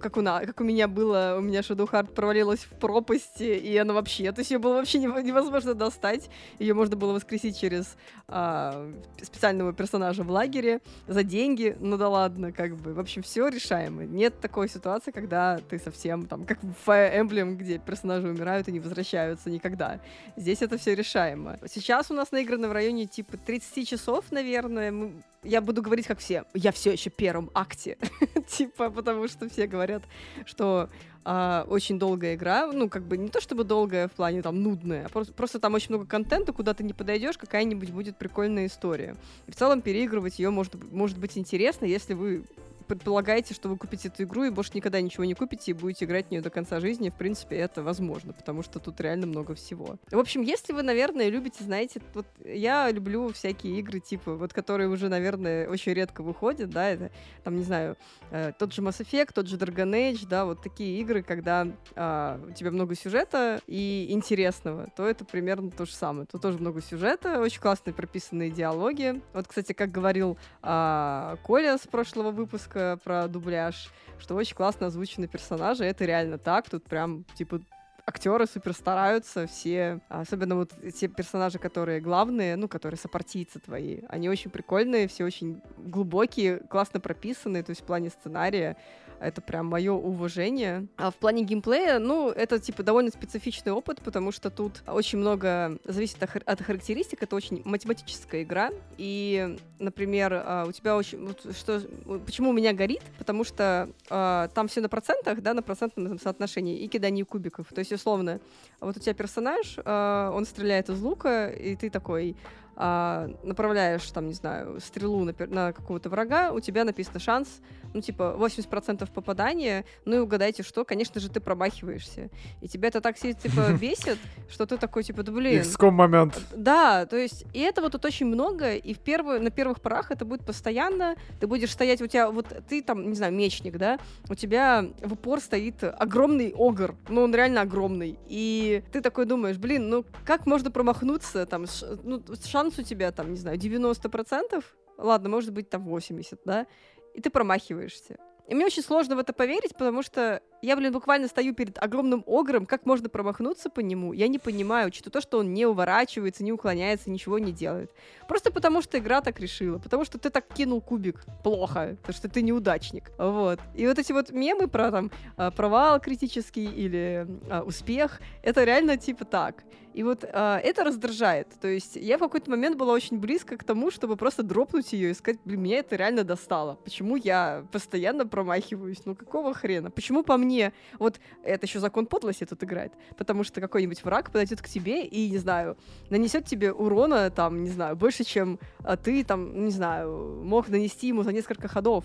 как у, на, как у меня было, у меня Shadow Heart провалилась в пропасть, и она вообще, то есть ее было вообще невозможно достать. Ее можно было воскресить через а, специального персонажа в лагере за деньги, ну да ладно, как бы. В общем, все решаемо. Нет такой ситуации, когда ты совсем там, как в Fire Emblem, где персонажи умирают и не возвращаются никогда. Здесь это все решаемо. Сейчас у нас наиграно в районе типа 30 часов, наверное. Мы... Я буду говорить как все. Я все еще в первом акте. типа, потому что все говорят, что а, очень долгая игра. Ну, как бы не то чтобы долгая в плане там нудная, а просто, просто там очень много контента, куда ты не подойдешь, какая-нибудь будет прикольная история. И в целом переигрывать ее может, может быть интересно, если вы предполагаете, что вы купите эту игру и больше никогда ничего не купите и будете играть в нее до конца жизни, в принципе, это возможно, потому что тут реально много всего. В общем, если вы, наверное, любите, знаете, вот я люблю всякие игры, типа, вот которые уже, наверное, очень редко выходят, да, это, там, не знаю, э, тот же Mass Effect, тот же Dragon Age, да, вот такие игры, когда э, у тебя много сюжета и интересного, то это примерно то же самое. Тут тоже много сюжета, очень классные прописанные диалоги. Вот, кстати, как говорил э, Коля с прошлого выпуска, шутка про дубляж, что очень классно озвучены персонажи. Это реально так. Тут прям, типа, актеры супер стараются, все, особенно вот те персонажи, которые главные, ну, которые сопартийцы твои, они очень прикольные, все очень глубокие, классно прописанные, то есть в плане сценария это прям мое уважение. А в плане геймплея, ну, это, типа, довольно специфичный опыт, потому что тут очень много зависит от характеристик, это очень математическая игра, и, например, а, у тебя очень... Что, почему у меня горит? Потому что э, там все на процентах, да, на процентном соотношении, и кидание кубиков. То есть, условно, вот у тебя персонаж, э, он стреляет из лука, и ты такой а, направляешь, там, не знаю, стрелу на, на какого-то врага, у тебя написано шанс, ну, типа, 80% попадания, ну и угадайте что, конечно же, ты промахиваешься. И тебя это так сильно, типа, бесит, что ты такой, типа, да блин. XCOM момент. Да, то есть, и этого тут очень много, и в первую, на первых порах это будет постоянно, ты будешь стоять, у тебя, вот ты там, не знаю, мечник, да, у тебя в упор стоит огромный огр, ну, он реально огромный, и ты такой думаешь, блин, ну, как можно промахнуться, там, ну, шанс шанс у тебя там, не знаю, 90%, ладно, может быть там 80, да, и ты промахиваешься. И мне очень сложно в это поверить, потому что я, блин, буквально стою перед огромным огром, как можно промахнуться по нему? Я не понимаю, учитывая то, что он не уворачивается, не уклоняется, ничего не делает. Просто потому, что игра так решила. Потому что ты так кинул кубик плохо, потому что ты неудачник. Вот. И вот эти вот мемы про там а, провал критический или а, успех, это реально типа так. И вот а, это раздражает. То есть я в какой-то момент была очень близко к тому, чтобы просто дропнуть ее и сказать, блин, меня это реально достало. Почему я постоянно промахиваюсь? Ну какого хрена? Почему по мне? Вот это еще закон подлости тут играет. Потому что какой-нибудь враг подойдет к тебе и, не знаю, нанесет тебе урона, там, не знаю, больше, чем а, ты, там, не знаю, мог нанести ему за несколько ходов.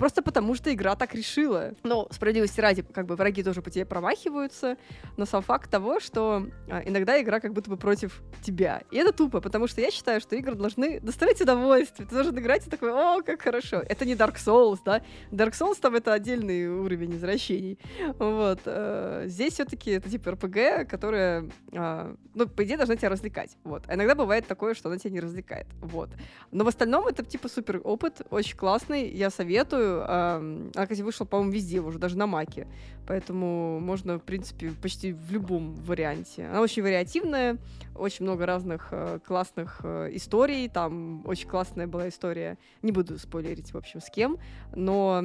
Просто потому, что игра так решила. Но справедливости ради, как бы враги тоже по тебе промахиваются, но сам факт того, что а, иногда игра как будто бы против тебя. И это тупо, потому что я считаю, что игры должны доставлять удовольствие. Ты должен играть и такой, о, как хорошо. Это не Dark Souls, да? Dark Souls там это отдельный уровень извращений. Вот. Э, здесь все-таки это типа RPG, которая, э, ну, по идее, должна тебя развлекать. Вот. А иногда бывает такое, что она тебя не развлекает. Вот. Но в остальном это типа супер опыт, очень классный, я советую она, кстати, вышла, по-моему, везде уже, даже на Маке. Поэтому можно, в принципе, почти в любом варианте. Она очень вариативная, очень много разных э, классных э, историй. Там очень классная была история, не буду спойлерить, в общем, с кем, но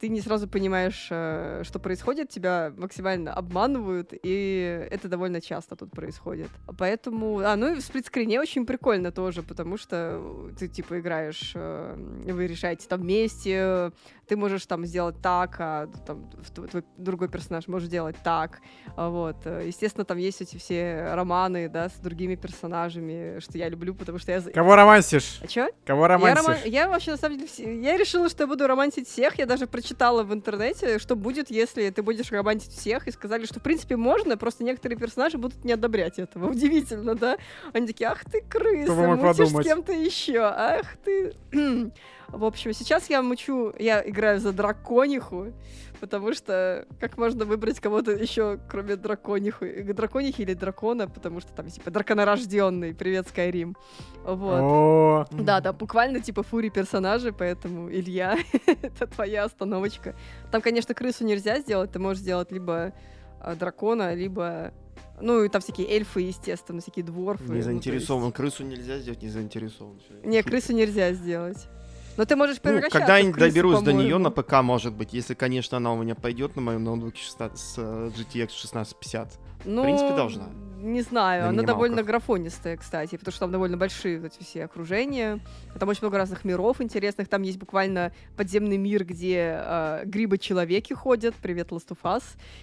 ты не сразу понимаешь, э, что происходит, тебя максимально обманывают, и это довольно часто тут происходит. Поэтому... А, ну и в сплитскрине очень прикольно тоже, потому что ты, типа, играешь, вы решаете там вместе, ты можешь там сделать так, а там твой другой персонаж может делать так. А вот. Естественно, там есть эти все ром романы, да, с другими персонажами, что я люблю, потому что я... Кого романсишь? А чё? Кого Я, романсишь? роман- я вообще, на самом деле, я решила, что я буду романтить всех. Я даже прочитала в интернете, что будет, если ты будешь романтить всех. И сказали, что, в принципе, можно, просто некоторые персонажи будут не одобрять этого. Удивительно, да? Они такие, ах ты крыса, мутишь с подумать. кем-то еще, ах ты... В общем, сейчас я мучу, я играю за дракониху, потому что как можно выбрать кого-то еще, кроме драконихи, драконихи или дракона, потому что там типа драконорожденный, привет, Скайрим. Вот. О, Да, да, буквально типа фури персонажи, поэтому Илья, это твоя остановочка. Там, конечно, крысу нельзя сделать, ты можешь сделать либо а, дракона, либо... Ну, и там всякие эльфы, естественно, всякие дворфы. ну, Не то заинтересован. есть- Крысу нельзя сделать, не заинтересован. Не, крысу нельзя сделать. Но ты можешь Ну, превращаться когда я в доберусь до нее на ПК, может быть, если, конечно, она у меня пойдет на моем ноутбуке 16 с э, GTX 1650. Ну, принципе, должна. Не знаю, На она довольно графонистая, кстати, потому что там довольно большие вот эти все окружения. Там очень много разных миров интересных. Там есть буквально подземный мир, где э, грибы-человеки ходят. Привет, Last of Us.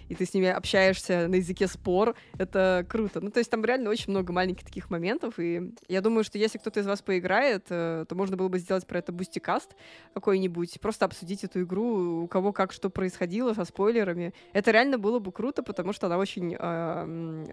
И ты с ними общаешься на языке спор. Это круто. Ну, то есть там реально очень много маленьких таких моментов. И я думаю, что если кто-то из вас поиграет, э, то можно было бы сделать про это бустикаст какой-нибудь. Просто обсудить эту игру, у кого как что происходило, со спойлерами. Это реально было бы круто, потому что она очень э, м,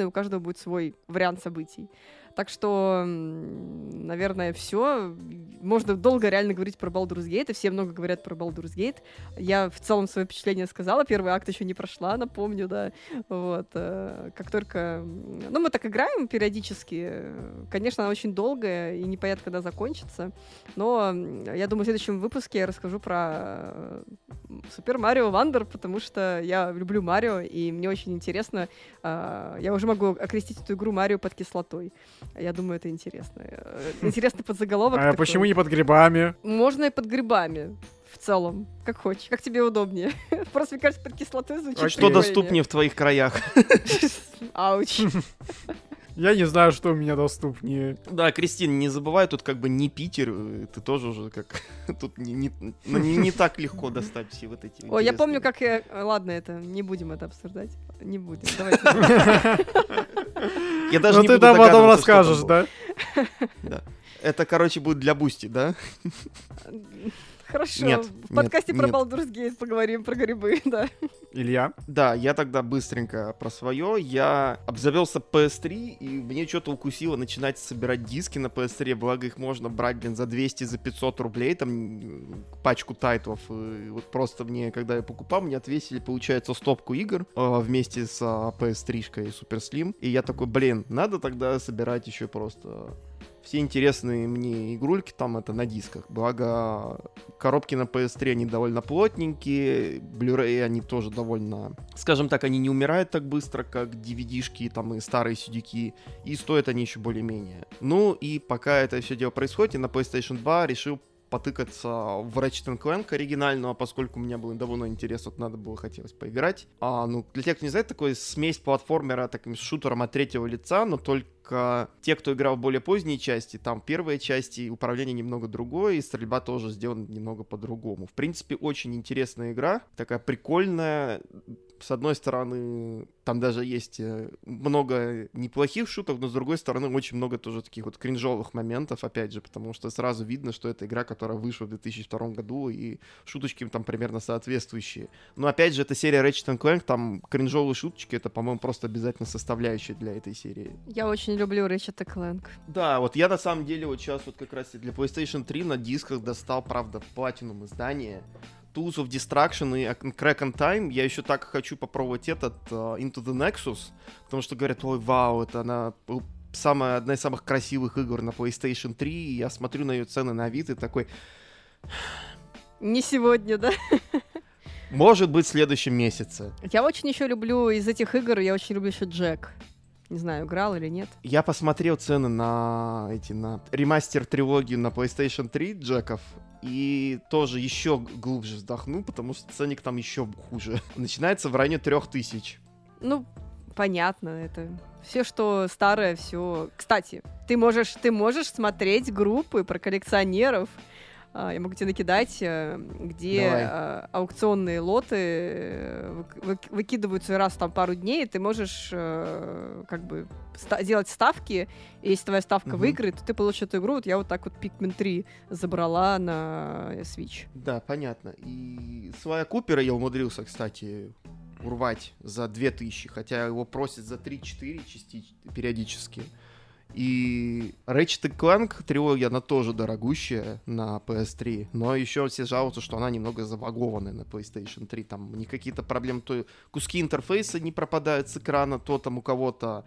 и у каждого будет свой вариант событий. Так что, наверное, все. Можно долго реально говорить про Baldur's Gate, и все много говорят про Baldur's Gate. Я в целом свое впечатление сказала, первый акт еще не прошла, напомню, да. Вот. э, Как только... Ну, мы так играем периодически. Конечно, она очень долгая, и непонятно, когда закончится. Но я думаю, в следующем выпуске я расскажу про Супер Марио Вандер, потому что я люблю Марио, и мне очень интересно. а, Я уже могу окрестить эту игру Марио под кислотой. Я думаю, это интересно. Интересный подзаголовок. а такой. почему не под грибами? Можно и под грибами. В целом, как хочешь, как тебе удобнее. Просто, мне кажется, под кислотой звучит А Что доступнее в твоих краях? Ауч. Я не знаю, что у меня доступнее. Да, Кристина, не забывай, тут как бы не Питер, э, ты тоже уже как... Тут не, не- ну, не- не так легко достать все вот эти Ой, я помню, как я... Ладно, это, не будем это обсуждать. Не будем, давайте. Я даже Ну не ты буду там потом что там расскажешь, было. да? Это, короче, будет для Бусти, да? Хорошо, Нет, в подкасте нет, про. Baldur's Gate поговорим про грибы, да. Илья? Да, я тогда быстренько про свое. Я обзавелся PS3, и мне что-то укусило начинать собирать диски на PS3, благо их можно брать, блин, за 200, за 500 рублей, там, пачку тайтлов. И вот просто мне, когда я покупал, мне отвесили, получается, стопку игр э, вместе с а, PS3-шкой Super Slim. И я такой, блин, надо тогда собирать еще просто все интересные мне игрульки там это на дисках. Благо, коробки на PS3, они довольно плотненькие, Blu-ray они тоже довольно... Скажем так, они не умирают так быстро, как DVD-шки там и старые сидюки, и стоят они еще более-менее. Ну и пока это все дело происходит, я на PlayStation 2 решил потыкаться в Ratchet Clank оригинального, поскольку у меня был довольно интерес, вот надо было, хотелось поиграть. А, ну, для тех, кто не знает, такой смесь платформера таким шутером от третьего лица, но только те, кто играл в более поздние части, там первые части, управление немного другое, и стрельба тоже сделана немного по-другому. В принципе, очень интересная игра, такая прикольная, с одной стороны, там даже есть э, много неплохих шуток, но с другой стороны, очень много тоже таких вот кринжовых моментов, опять же, потому что сразу видно, что это игра, которая вышла в 2002 году, и шуточки там примерно соответствующие. Но опять же, эта серия Ratchet Clank, там кринжовые шуточки, это, по-моему, просто обязательно составляющая для этой серии. Я очень люблю Ratchet Clank. Да, вот я на самом деле вот сейчас вот как раз для PlayStation 3 на дисках достал, правда, платинум издание. Tools of Destruction и Crack on Time. Я еще так хочу попробовать этот uh, Into the Nexus, потому что говорят, ой, вау, это она э, самая, одна из самых красивых игр на PlayStation 3. И я смотрю на ее цены на вид и такой, Не сегодня, да? может быть, в следующем месяце. Я очень еще люблю из этих игр, я очень люблю еще Джек. Не знаю, играл или нет. Я посмотрел цены на эти на ремастер трилогию на PlayStation 3 Джеков. И тоже еще глубже вздохну, потому что ценник там еще хуже. Начинается в районе 3000. Ну, понятно, это все, что старое, все. Кстати, ты можешь, ты можешь смотреть группы про коллекционеров Я могу тебе накидать, э, где Давай. а, аукционные лоты э, вык- вык- выкидываются раз там пару дней, и ты можешь э, как бы делать ставки, и если твоя ставка Мгм. выиграет, то ты получишь эту игру. Вот я вот так вот Pikmin 3 забрала на Switch. Да, понятно. И своя Купера я умудрился, кстати, урвать за 2000, хотя его просят за 3-4 частично, периодически. И Ratchet Clank трилогия, она тоже дорогущая на PS3, но еще все жалуются, что она немного забагованная на PlayStation 3. Там не какие-то проблемы, то куски интерфейса не пропадают с экрана, то там у кого-то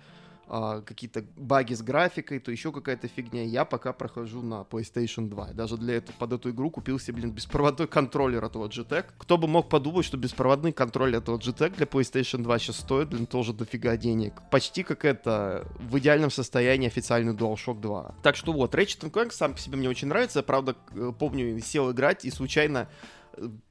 а, какие-то баги с графикой, то еще какая-то фигня. Я пока прохожу на PlayStation 2. И даже для этого, под эту игру купил себе, блин, беспроводной контроллер от Logitech. Кто бы мог подумать, что беспроводный контроллер от Logitech для PlayStation 2 сейчас стоит, блин, тоже дофига денег. Почти как это в идеальном состоянии официальный DualShock 2. Так что вот, Ratchet Clank сам по себе мне очень нравится. Я, правда, э, помню, сел играть и случайно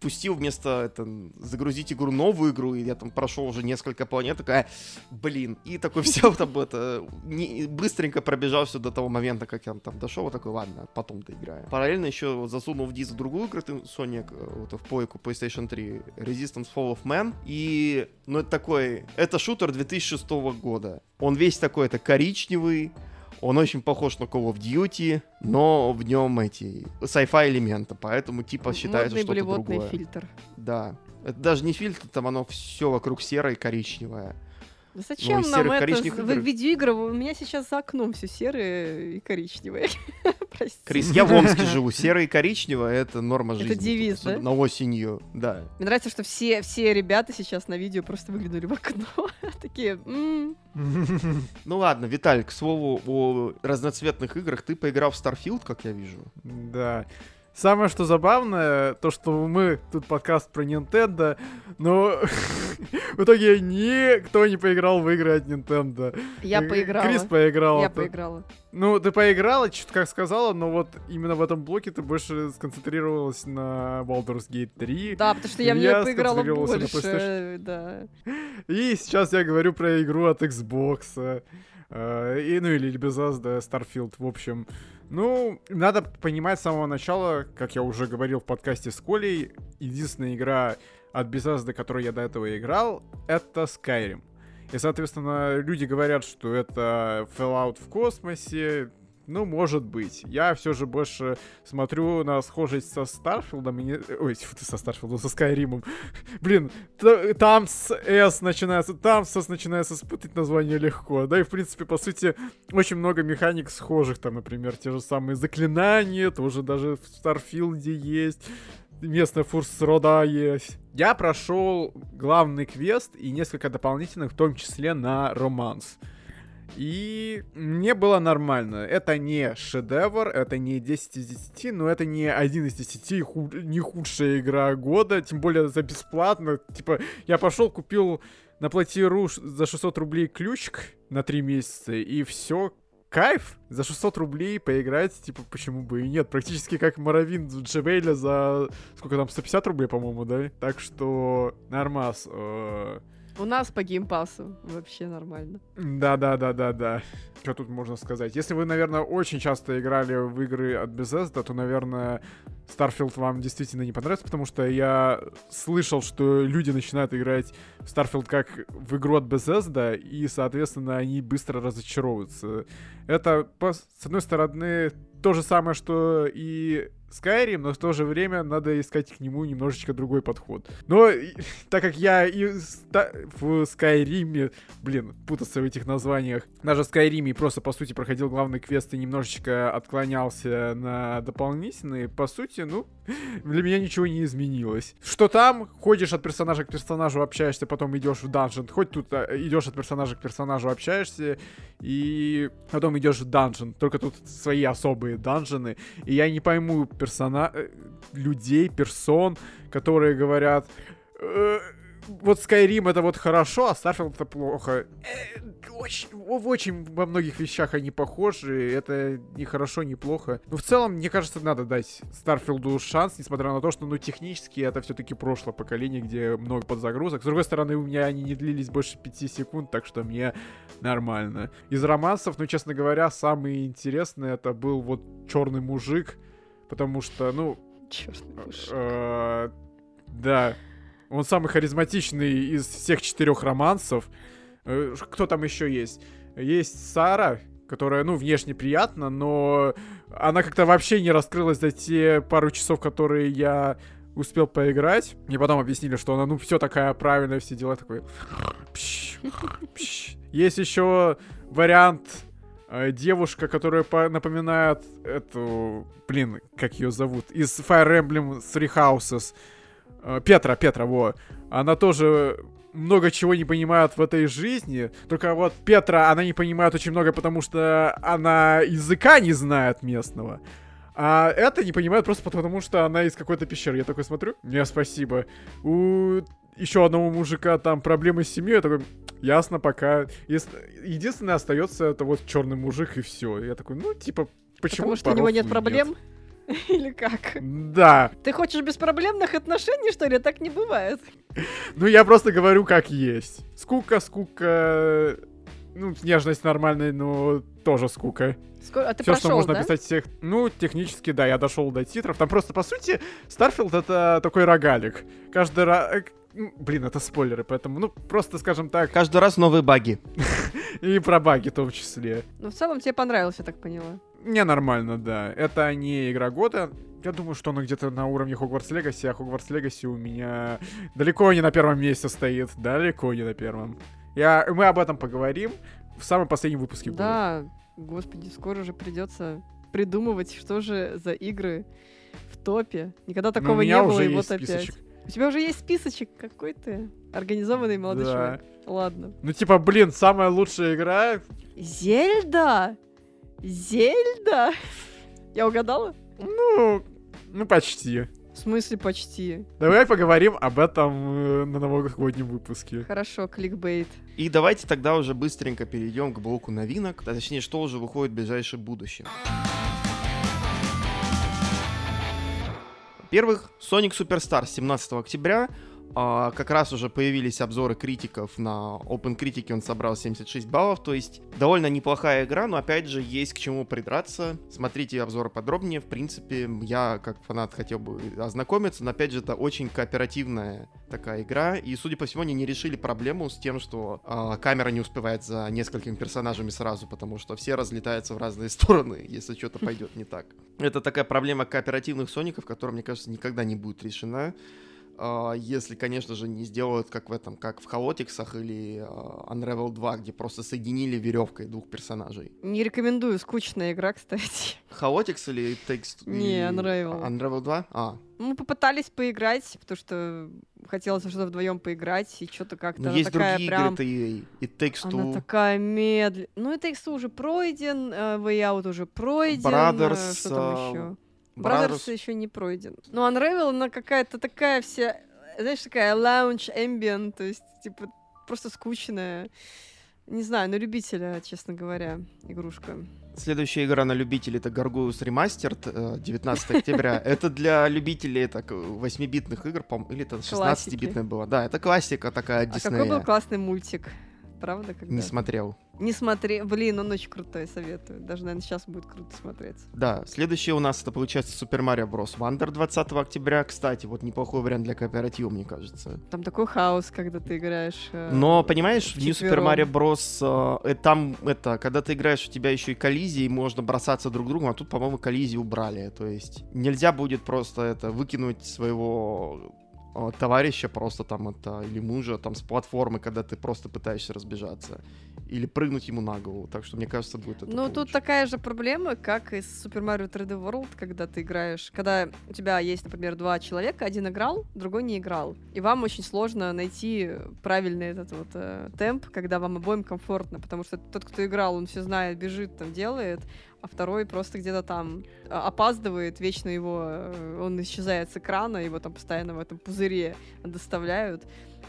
пустил вместо это, загрузить игру новую игру, и я там прошел уже несколько планет, такая, блин, и такой все там это, не- быстренько пробежал все до того момента, как я там дошел, вот такой, ладно, потом доиграю. Параллельно еще засунул в диск другую игру, ты, Sonic, э, вот в плойку PlayStation 3, Resistance Fall of Man, и, ну, это такой, это шутер 2006 года. Он весь такой, это коричневый, он очень похож на Call of Duty, но в нем эти sci-fi элементы, поэтому типа считается Модный что-то другое. фильтр. Да. Это даже не фильтр, там оно все вокруг серое и коричневое. Да зачем из нам это? В игр. видеоигры у меня сейчас за окном все серое и коричневое. Прости. Крис, я в Омске живу. Серое и коричневое — это норма Это жизни. девиз, тут, да? особенно осенью, да. Мне нравится, что все, все ребята сейчас на видео просто выглянули в окно. Такие, «М, Ну ладно, Виталий, к слову о разноцветных играх, ты поиграл в Starfield, как я вижу. Да. Самое, что забавное, то, что мы тут подкаст про Nintendo, но в итоге никто не поиграл в игры от Nintendo. я поиграла. Крис поиграл. Я поиграла. Ну, ты поиграла, что-то как сказала, но вот именно в этом блоке ты больше сконцентрировалась на Baldur's Gate 3. Да, потому что я в нее поиграла больше. Да. И сейчас я говорю про игру от Xbox. э, и, ну, или Bethesda, Starfield, в общем. Ну, надо понимать с самого начала, как я уже говорил в подкасте с Колей, единственная игра от Bethesda, которую я до этого играл, это Skyrim. И, соответственно, люди говорят, что это Fallout в космосе. Ну, может быть. Я все же больше смотрю на схожесть со Starfield ом и не... Ой, тьфу ты, со Starfield ом, со Skyrim ом. Блин, там с S начинается, там с S начинается спутать название легко. Да и, в принципе, по сути, очень много механик схожих. Там, например, те же самые заклинания, тоже даже в Starfield е есть. Местная Fus Ro Dah есть. Я прошел главный квест и несколько дополнительных, в том числе на романс. И мне было нормально. Это не шедевр, это не 10 из 10, но это не 1 из 10, ху- не худшая игра года, тем более за бесплатно. Типа, я пошел, купил на ш- за 600 рублей ключик на 3 месяца, и все, кайф. За 600 рублей поиграть, типа, почему бы и нет. Практически как Моровин Джевейля за, сколько там, 150 рублей, по-моему, да? Так что, нормас. э, У нас по геймпасу вообще нормально. да-да-да-да-да. Что тут можно сказать? Если вы, наверное, очень часто играли в игры от Bethesda, то, наверное, Starfield вам действительно не понравится, потому что я слышал, что люди начинают играть в Starfield как в игру от Bethesda, и, соответственно, они быстро разочаровываются. Это, с одной стороны, то же самое, что и Skyrim, но в то же время надо искать к нему немножечко другой подход. Но так как я и в Skyrim, блин, путаться в этих названиях, даже в Skyrim просто, по сути, проходил главный квест и немножечко отклонялся на дополнительные, по сути, ну, для меня ничего не изменилось. Что там, ходишь от персонажа к персонажу, общаешься, потом идешь в данжен, хоть тут а, идешь от персонажа к персонажу, общаешься, и потом идешь в данжен. Только тут свои особые данжены. И я не пойму персона... э, людей, персон, которые говорят... «Э, вот Skyrim это вот хорошо, а Starfield это плохо. Э, очень, в очень во многих вещах они похожи. Это не хорошо, не плохо. Но в целом, мне кажется, надо дать Старфилду шанс, несмотря на то, что, ну, технически это все-таки прошлое поколение, где много подзагрузок. С другой стороны, у меня они не длились больше 5 секунд, так что мне нормально. Из романсов, ну, честно говоря, самый интересный это был вот черный мужик. Потому что, ну, Черный мужик. Э, Да. Он самый харизматичный из всех четырех романсов. Э, Кто там еще есть? Есть Сара, которая, ну, внешне приятна, но она как-то вообще не раскрылась за те пару часов, которые я успел поиграть. Мне потом объяснили, что она, ну, все такая правильная, все дела такой. Есть еще вариант э, девушка, которая по- напоминает эту, блин, как ее зовут, из Fire Emblem Three Houses. Э, Петра, Петра, во. Она тоже много чего не понимает в этой жизни. Только вот Петра, она не понимает очень много, потому что она языка не знает местного. А это не понимает просто потому, что она из какой-то пещеры. Я такой смотрю, не, спасибо. У еще одного мужика там проблемы с семьей, я такой, ясно, пока. Если... Единственное остается это вот черный мужик и все. Я такой, ну, типа, почему Потому что у него нет проблем? Или как? Да. Ты хочешь беспроблемных отношений, что ли? Так не бывает. Ну, я просто говорю, как есть. Скука, скука... Ну, нежность нормальная, но тоже скука. Сколько... А ты Все, что прошел, можно да? описать всех... Ну, технически, да, я дошел до титров. Там просто, по сути, Starfield это такой рогалик. Каждый раз... Блин, это спойлеры, поэтому, ну, просто, скажем так, Каждый раз новые баги. и про баги в том числе. Ну, в целом тебе понравилось, я так поняла. Не нормально, да. Это не игра года. Я думаю, что оно где-то на уровне Hogwarts Legacy, а Hogwarts Legacy у меня далеко не на первом месте стоит. Далеко не на первом. Я... Мы об этом поговорим в самом последнем выпуске. Да, господи, скоро же придется придумывать, что же за игры в топе. Никогда Ну, такого у меня не было, уже и есть вот опять. списочек. У тебя уже есть списочек? Какой ты организованный молодой Да. человек. Ладно. Ну, типа, блин, самая лучшая игра... Зельда? Зельда? Я угадала? Ну, ну, почти. В смысле почти? Давай поговорим об этом э, на новогоднем выпуске. Хорошо, кликбейт. И давайте тогда уже быстренько перейдем к блоку новинок, а точнее, что уже выходит в ближайшее будущее. Во-первых, Sonic Superstar 17 октября. А, как раз уже появились обзоры критиков на Open Critic, он собрал 76 баллов, то есть довольно неплохая игра, но опять же есть к чему придраться. Смотрите обзоры подробнее, в принципе, я как фанат хотел бы ознакомиться, но опять же это очень кооперативная такая игра, и судя по всему они не решили проблему с тем, что а, камера не успевает за несколькими персонажами сразу, потому что все разлетаются в разные стороны, если что-то пойдет не так. Это такая проблема кооперативных соников, которая, мне кажется, никогда не будет решена. А, если, конечно же, не сделают как в этом, как в Холотиксах или а, Unravel 2, где просто соединили веревкой двух персонажей. Не рекомендую, скучная игра, кстати. Холотикс или Takes... Не, Unravel. Unravel 2? А, Мы попытались поиграть, потому что хотелось что-то вдвоем поиграть, и что-то как-то ну она есть такая другие прям... игры, и, и Takes Она Two, такая медленная. Ну, и Takes Two уже пройден, э, Way Out уже пройден. э, Brothers, Что там а, еще? Brothers. Brothers еще не пройден. Ну, Unravel, она какая-то такая вся, знаешь, такая lounge ambient, то есть, типа, просто скучная. Не знаю, на любителя, честно говоря, игрушка. Следующая игра на любителей это Gargoyles Remastered э, 19 октября. Это для любителей так 8-битных игр, по или это 16-битная была. Да, это классика такая А какой был Диснея. классный мультик? Правда, когда? Не смотрел. Не смотри. Блин, он очень крутой, советую. Даже, наверное, сейчас будет круто смотреться. Да, следующее у нас это получается Super Mario Bros. Wonder 20 октября. Кстати, вот неплохой вариант для кооператива, мне кажется. Там такой хаос, когда ты играешь. э, Но, понимаешь, в New Super. Mario Bros. э, э, там это, когда ты играешь, у тебя еще и коллизии, можно бросаться друг другу, а тут, по-моему, коллизии убрали. То есть нельзя будет просто это выкинуть своего товарища просто там это, или мужа там с платформы, когда ты просто пытаешься разбежаться. Или прыгнуть ему на голову. Так что, мне кажется, будет это Ну, тут получше. такая же проблема, как и с Super Mario 3D World, когда ты играешь, когда у тебя есть, например, два человека, один играл, другой не играл, и вам очень сложно найти правильный этот вот э, темп, когда вам обоим комфортно, потому что тот, кто играл, он все знает, бежит, там делает, а второй просто где-то там а, опаздывает, вечно его, э, он исчезает с экрана, его там постоянно в этом пузыре доставляют.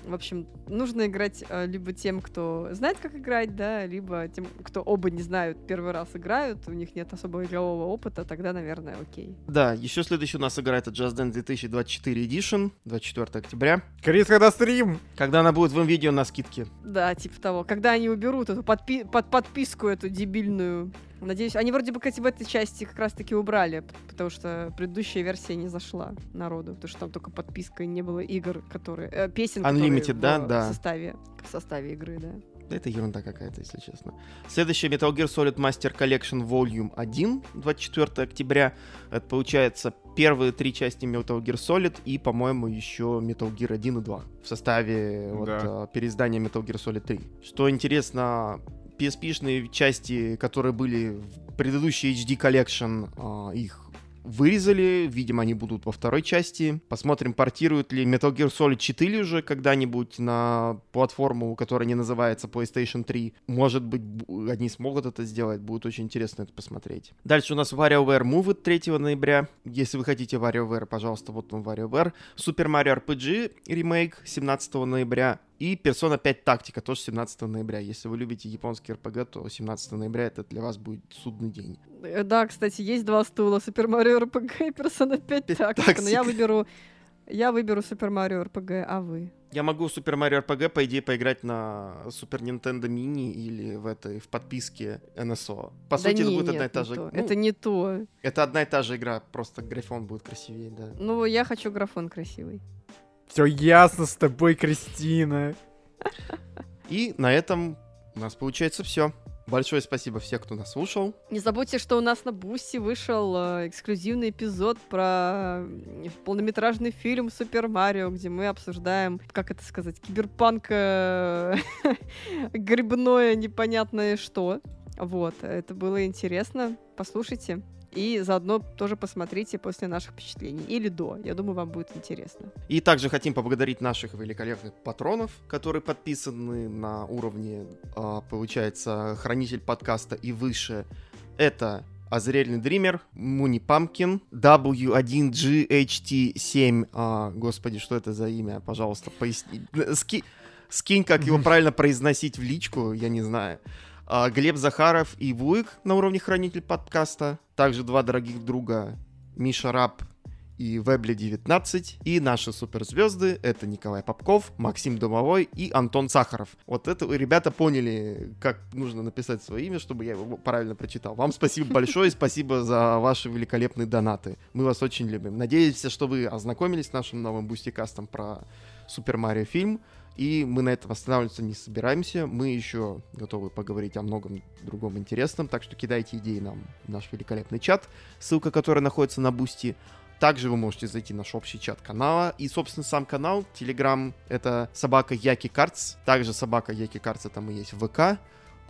В общем, нужно играть э, либо тем, кто знает, как играть, да, либо тем, кто оба не знают, первый раз играют, у них нет особого игрового опыта, тогда, наверное, окей. Да, еще следующий у нас игра это Just Dance 2024 Edition, 24 октября. Крис, когда стрим? Когда она будет в видео на скидке. Да, типа того. Когда они уберут эту подпи- под подписку эту дебильную Надеюсь, они вроде бы, кстати, в этой части как раз-таки убрали, потому что предыдущая версия не зашла народу, потому что там только подписка, и не было игр, которые... э, песен, Unlimited, которые да, в да. составе, в составе игры, да. Да Это ерунда какая-то, если честно. Следующая Metal Gear Solid Master Collection Volume 1, 24 октября. Это получается первые три части Metal Gear Solid и, по-моему, еще Metal Gear 1 и 2 в составе вот, Да. а, переиздания Metal Gear Solid 3. Что интересно, PSP-шные части, которые были в предыдущей HD Collection, а, их вырезали, видимо, они будут во второй части. Посмотрим, портируют ли Metal Gear Solid 4 уже когда-нибудь на платформу, которая не называется PlayStation 3. Может быть, они смогут это сделать, будет очень интересно это посмотреть. Дальше у нас WarioWare Move 3 ноября. Если вы хотите WarioWare, пожалуйста, вот он WarioWare. Super Mario RPG ремейк 17 ноября. И Persona 5 Тактика тоже 17 ноября. Если вы любите японский RPG, то 17 ноября это для вас будет судный день. Э, Да, кстати, есть два стула, Super Mario RPG и Persona 5 Пять тактика, но я тактика. выберу... Я выберу Super Mario RPG, а вы? Я могу Super Mario RPG, по идее, поиграть на Super Nintendo Mini или в этой, в подписке NSO. По да сути, это не, будет одна и нет, та же... то. ну, Это не то. это одна и та же игра, просто графон будет красивее, да. Ну, я хочу графон красивый. Все ясно с тобой, Кристина. И на этом у нас получается все. Большое спасибо всем, кто нас слушал. Не забудьте, что у нас на Boosty вышел э, эксклюзивный эпизод про полнометражный фильм Супер Марио, где мы обсуждаем, как это сказать, киберпанк э, грибное непонятное что. Вот, это было интересно. Послушайте. И заодно тоже посмотрите после наших впечатлений. Или до. Я думаю, вам будет интересно. И также хотим поблагодарить наших великолепных патронов, которые подписаны на уровне, а, получается, хранитель подкаста и выше. Это Азрельный Дример, Муни Памкин, W1GHT7. А, господи, что это за имя? Пожалуйста, поясни. Ски- Скинь, как его правильно произносить в личку, я не знаю. А, Глеб Захаров и Вуик на уровне хранитель подкаста. Также два дорогих друга Миша Раб и Вебли 19. И наши суперзвезды — это Николай Попков, Максим Домовой и Антон Сахаров. Вот это ребята поняли, как нужно написать свое имя, чтобы я его правильно прочитал. Вам спасибо большое, спасибо за ваши великолепные донаты. Мы вас очень любим. Надеемся, что вы ознакомились с нашим новым бустикастом про Супер Марио фильм. И мы на этом останавливаться не собираемся. Мы еще готовы поговорить о многом другом интересном. Так что кидайте идеи нам в наш великолепный чат, ссылка которая находится на Boosty. Также вы можете зайти в наш общий чат канала. И, собственно, сам канал, Телеграм, это собака Yaki Carts. Также собака Yaki Carts, это мы есть в ВК,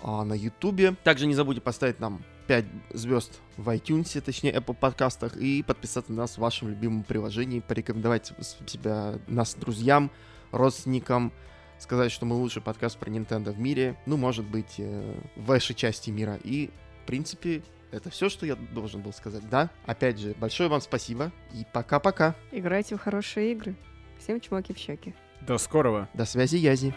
а, на Ютубе. Также не забудьте поставить нам 5 звезд в iTunes, точнее, Apple подкастах, и подписаться на нас в вашем любимом приложении, порекомендовать себя нас друзьям, родственникам, сказать, что мы лучший подкаст про Nintendo в мире, ну, может быть, э, в вашей части мира. И, в принципе, это все, что я должен был сказать, да? Опять же, большое вам спасибо и пока-пока. Играйте в хорошие игры. Всем чмоки в щеки. До скорого. До связи, Язи.